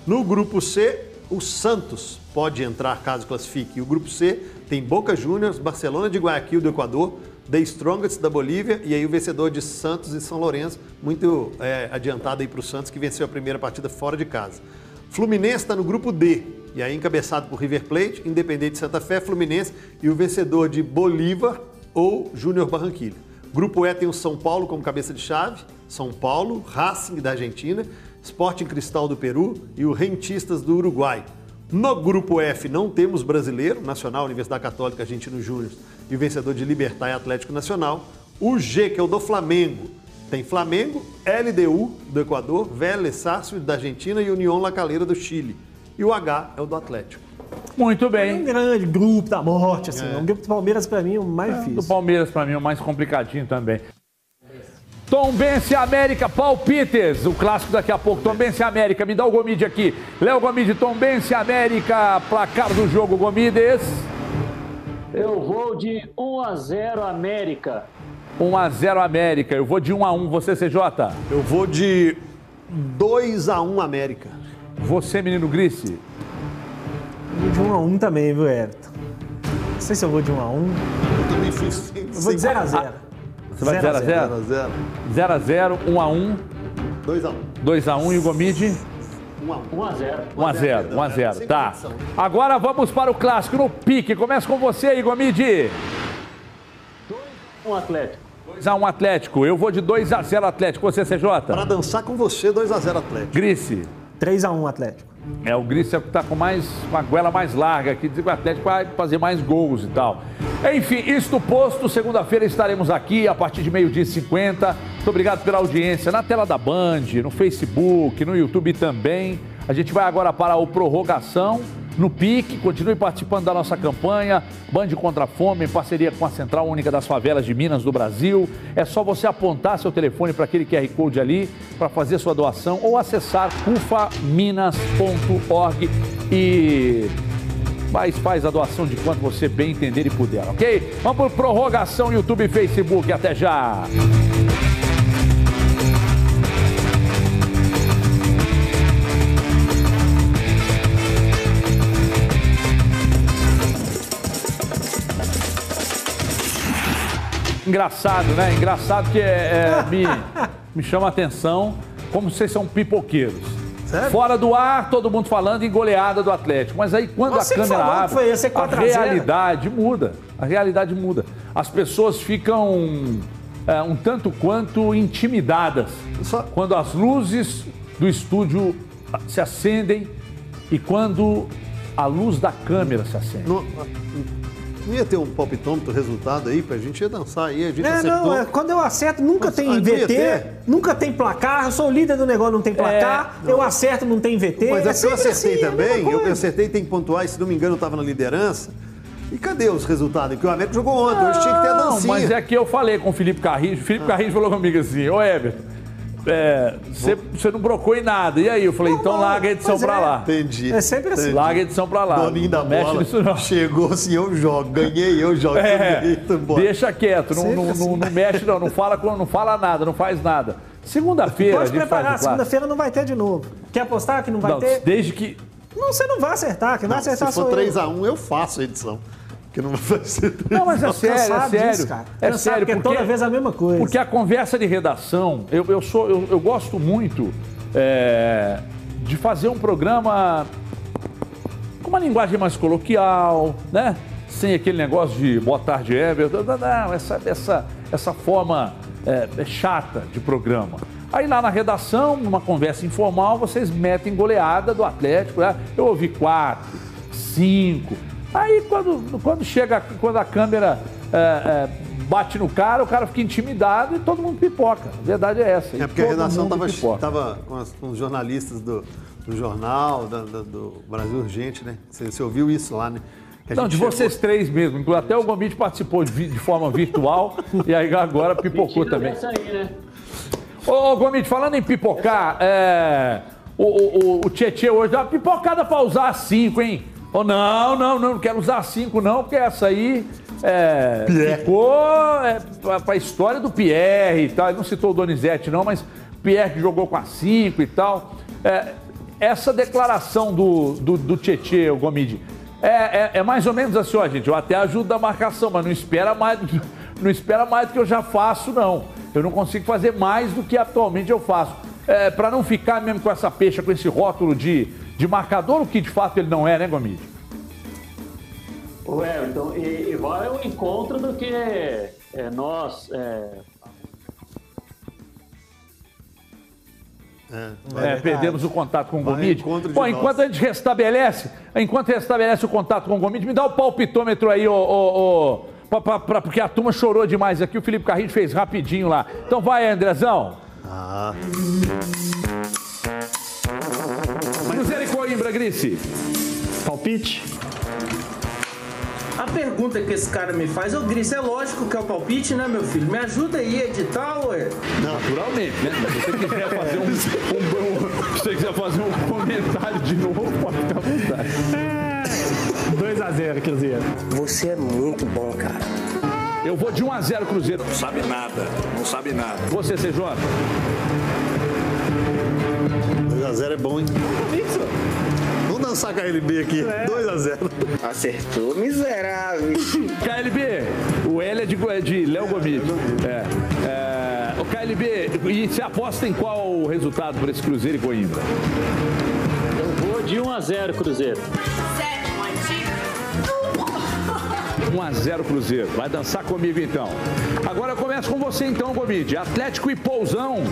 No grupo C, o Santos pode entrar caso classifique. E o grupo C tem Boca Juniors, Barcelona de Guayaquil do Equador, The Strongest da Bolívia e aí o vencedor de Santos e São Lourenço, muito é, adiantado aí para o Santos que venceu a primeira partida fora de casa. Fluminense está no grupo D, e aí encabeçado por River Plate, Independente Santa Fé, Fluminense e o vencedor de Bolívar ou Júnior Barranquilha. Grupo E tem o São Paulo como cabeça de chave, São Paulo, Racing da Argentina, Sporting Cristal do Peru e o Rentistas do Uruguai. No grupo F não temos brasileiro, Nacional, Universidade Católica, Argentino Júnior e o vencedor de Libertar e Atlético Nacional. O G, que é o do Flamengo, tem Flamengo, LDU do Equador, Vélez Sarsfield da Argentina e União La Calera do Chile. E o H é o do Atlético. Muito bem. É um grande grupo da morte, assim. É. Um grupo do Palmeiras, pra mim, é o mais É, difícil. do Palmeiras, pra mim, é o mais complicadinho também. Tombense América, palpites. O clássico daqui a pouco. Tombense América, me dá o Gomide aqui. Léo Gomide, Tombense América, placar do jogo, Gomides. Eu vou de 1 a 0 América. 1 a 0 América. Eu vou de 1 a 1. Você, CJ? Eu vou de 2 a 1 América. Você, menino Grice? Eu vou de 1 a 1 também, viu, Everton? Não sei se eu vou de 1 a 1. Eu também fui sem. Eu vou de 0 a 0. Você vai de 0 a 0? 0 0 a 0, 1 a 1, 2 a 1. 2 a 1 e o Gomide? 1 a 1. 1 a 0. 1 a 0, 1 a 0. Tá. Agora vamos para o clássico no pique. Começa com você aí, Gomide. 1 Atlético. 2 a 1 Atlético. Eu vou de 2 a 0 Atlético. Você, CJ? Para dançar com você, 2 a 0 Atlético. Grice. 3 a 1 Atlético. É, o Grice é o que tá com mais com a goela mais larga aqui, diz que o Atlético vai fazer mais gols e tal. Enfim, isto posto, segunda-feira estaremos aqui a partir de meio-dia e 50. Muito obrigado pela audiência na tela da Band, no Facebook, no YouTube também. A gente vai agora para o prorrogação no pique. Continue participando da nossa campanha. Band contra a Fome, em parceria com a Central Única das Favelas de Minas do Brasil. É só você apontar seu telefone para aquele QR Code ali para fazer sua doação ou acessar cufaminas.org e mas faz a doação de quanto você bem entender e puder, ok? Vamos por prorrogação YouTube e Facebook. Até já! Engraçado, né? Engraçado que é, é, me, me chama a atenção como vocês são pipoqueiros. Sério? Fora do ar, todo mundo falando em goleada do Atlético. Mas aí quando Você a câmera abre, foi- ia ser a 4 a 0. realidade muda. A realidade muda. As pessoas ficam é, um tanto quanto intimidadas quando as luzes do estúdio se acendem e quando a luz da câmera se acende. Não, não ia ter um palpitômetro resultado aí pra gente ia dançar aí, a gente É, acertou. não, é, quando eu acerto, nunca Mas, tem ah, VT, nunca tem placar. Eu sou o líder do negócio, não tem placar. eu acerto, não tem VT. Mas é é que eu sempre acertei assim, é também, eu que coisa. acertei tem que pontuar, e se não me engano eu tava na liderança. E cadê os resultados? Porque o América jogou ontem, hoje tinha que ter a dancinha. mas é que eu falei com o Felipe Carrijo. O Felipe Carrijo falou comigo assim: Ô Everton, é, você você não brocou em nada. E aí? Eu falei: então larga a edição pra é. lá. Entendi. É sempre assim. Entendi. Larga a edição pra lá. Doninho da não mexe bola nisso não. chegou assim, eu jogo, ganhei, eu jogo. É, bora. deixa quieto, não, não, assim. não, não mexe não, não fala, não fala nada, não faz nada. Segunda-feira Pode preparar, segunda-feira não vai ter de novo. Quer apostar que não vai Não, ter? desde que Não, você não vai acertar. Quem vai Não, se acertar for sou eu. 3x1, eu faço a edição. Porque não vai ser 3 Não, mas é sério, é sério. disso, cara. É Cansado, sério, porque é toda vez a mesma coisa. Porque a conversa de redação, eu, eu sou, eu, eu gosto muito é, de fazer um programa com uma linguagem mais coloquial, né? Sem aquele negócio de boa tarde, Everton. Não, não, essa, essa, essa forma é, é chata de programa. Aí lá na redação, numa conversa informal, vocês metem goleada do Atlético. né? Eu ouvi quatro, cinco. Aí quando, quando chega, quando a câmera é, é, bate no cara, o cara fica intimidado e todo mundo pipoca. A verdade é essa. É porque a redação mundo tava, pipoca. tava com, as- com os jornalistas do, do jornal, da- da- do Brasil Urgente, né? Você, você ouviu isso lá, né? Não, de chegou- vocês três mesmo. Até o Gomite participou de, de forma virtual e aí agora pipocou Mentira também. aí, né? Ô, ô Gomite, falando em pipocar, é, o, o, o, o Tietê hoje dá uma pipocada pra usar 5, hein? Ô, não, não, não, não quero usar a 5 não, porque essa aí é, ficou é, pra, pra história do Pierre e tal. Ele não citou o Donizete não, mas Pierre que jogou com a 5 e tal. É, essa declaração do, do, do Tietê, o Gomide, é, é, é mais ou menos assim, ó, gente, eu até ajudo a marcação, mas não espera mais, não espera mais do que eu já faço, não. Eu não consigo fazer mais do que atualmente eu faço. É, para não ficar mesmo com essa peixa, com esse rótulo de, de marcador, o que de fato ele não é, né, Gomide? O Everton, e, e vai ao encontro do que é, nós. é, É, perdemos o contato com o Gomide. Bom, nós. enquanto a gente restabelece, enquanto restabelece o contato com o Gomide, me dá o palpitômetro aí, ô, ô, ô, pra- pra- pra- porque a turma chorou demais aqui. O Felipe Carrinho fez rapidinho lá. Então vai, Andrezão. Ah. Coimbra, Grice. Palpite? A pergunta que esse cara me faz, ô Gris, é lógico que é o palpite, né, meu filho? Me ajuda aí a editar, ué. Naturalmente, né? Se você quiser fazer um, um- se você quiser fazer um comentário de novo, pode ficar à vontade. 2x0, Cruzeiro. Você é muito bom, cara. Eu vou de 1 a 0 Cruzeiro. Não sabe nada, não sabe nada. Você, CJ? 2x0 é bom, hein? Vamos dançar KLB aqui. 2x0. Acertou, miserável. KLB, o L é de, é de Léo Gomide. É. É, o KLB, e você aposta em qual resultado para esse Cruzeiro e Coimbra? Eu vou de 1 a 0 Cruzeiro. 1 a 0 Cruzeiro. Vai dançar comigo então. Agora eu começo com você então, Gomide. Atlético e Pousão.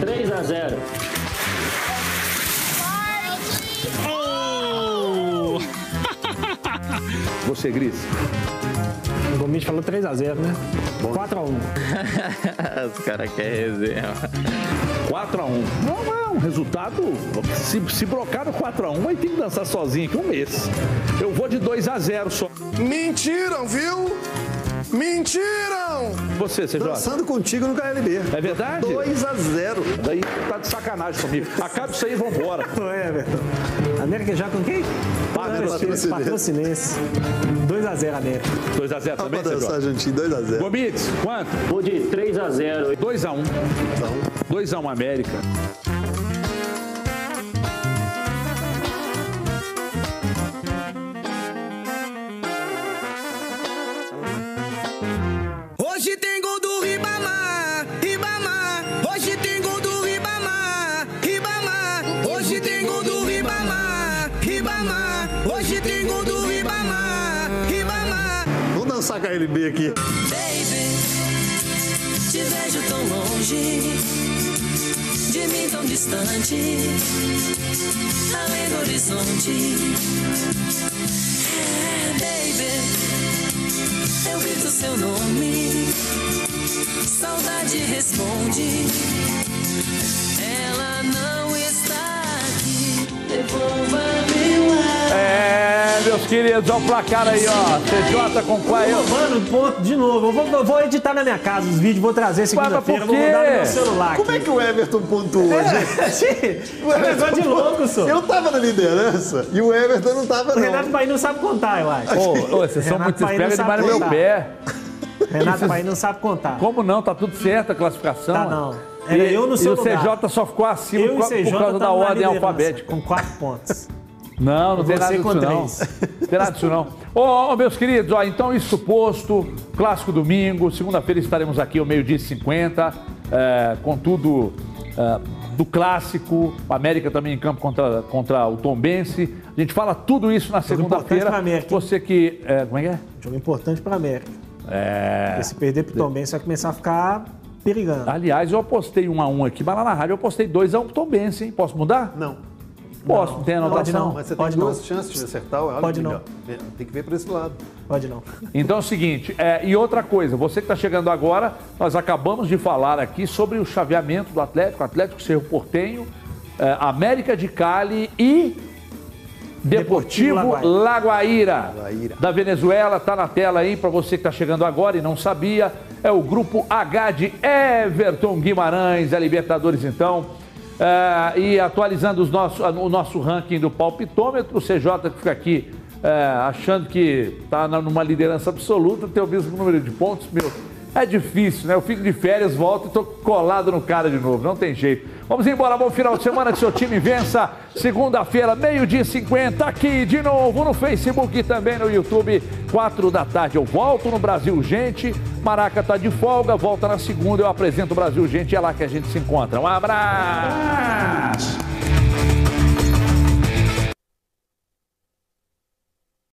3 a 0. Você, Gris. O Gomide falou 3x0, né? 4x1. Os caras querem resenha. 4x1. Não é um resultado. Se, se brocar no 4x1, aí tem que dançar sozinho aqui um mês. Eu vou de 2x0 só. Mentiram, viu? Mentiram! Você, CJ? Dançando contigo no KLB. É verdade? 2x0. Daí tá de sacanagem comigo. Acaba isso aí e vambora. Ô, Everton. América já com quem? Patrocinense. Patrocinense. 2x0 América. 2x0 também, CJ? juntinho, 2x0. Gomides, quanto? Vou de 3 a 0. 2x1. 2x1 América. Vamos dançar KLB aqui. Baby, te vejo tão longe, de mim tão distante, além do horizonte. É, baby. Eu grito seu nome, saudade responde. Ela não está aqui. Devolva-me o ar. É, meus queridos, olha o placar aí, ó. CJ com qual eu? Mano, ponto de novo. Eu vou, eu vou editar na minha casa os vídeos, vou trazer segunda-feira, vou mandar no meu celular. Como é que o Everton pontuou, É, gente? É um negócio de louco, só. Eu tava na liderança e o Everton não tava, O não. Renato Paim não sabe contar, eu acho. Ô, ô, vocês são muito espertos demais no meu pé. Renato Paim não sabe contar. Como não? Tá tudo certo a classificação. Tá, não. Era e, eu no seu E o lugar. CJ só ficou acima Eu por, CJ por causa da ordem alfabética. Com quatro pontos. Não, não tem nada com disso não. três. Não tem nada disso não. Ô, ô, meus queridos, ó, então isso posto, clássico domingo, segunda-feira estaremos aqui ao meio-dia e 50, é, com tudo é, do clássico, o América também em campo contra, contra o Tombense. A gente fala tudo isso na Jogo importante segunda-feira. pra América. Você que. é, como é que é? Jogo importante pra América. É. Porque se perder pro Tom Benz, vai começar a ficar perigando. Aliás, eu apostei um a um aqui, mas lá na rádio eu apostei 2 a 1 um pro Tombense, hein? Posso mudar? Não. Posso, não tem? Pode não. Mas você Pode tem duas não. chances de acertar. Olha Pode não. Tem que ver por esse lado. Pode não. Então é o seguinte, é, e outra coisa, você que está chegando agora, nós acabamos de falar aqui sobre o chaveamento do Atlético, Atlético Cerro Portenho, é, América de Cali e Deportivo, Deportivo Laguaíra, Laguaíra. da Venezuela, tá na tela aí para você que está chegando agora e não sabia, é o grupo H de Everton Guimarães, a Libertadores então. É, e atualizando os nosso, o nosso ranking do palpitômetro, o CJ que fica aqui é, achando que está numa liderança absoluta, tem o mesmo número de pontos, meu. É difícil, né? Eu fico de férias, volto e tô colado no cara de novo, não tem jeito. Vamos embora, bom final de semana, que seu time vença. Segunda-feira, meio-dia e 50, aqui de novo no Facebook e também no YouTube, quatro da tarde. Eu volto no Brasil Gente. Maraca tá de folga, volta na segunda, eu apresento o Brasil Gente, é lá que a gente se encontra. Um abraço!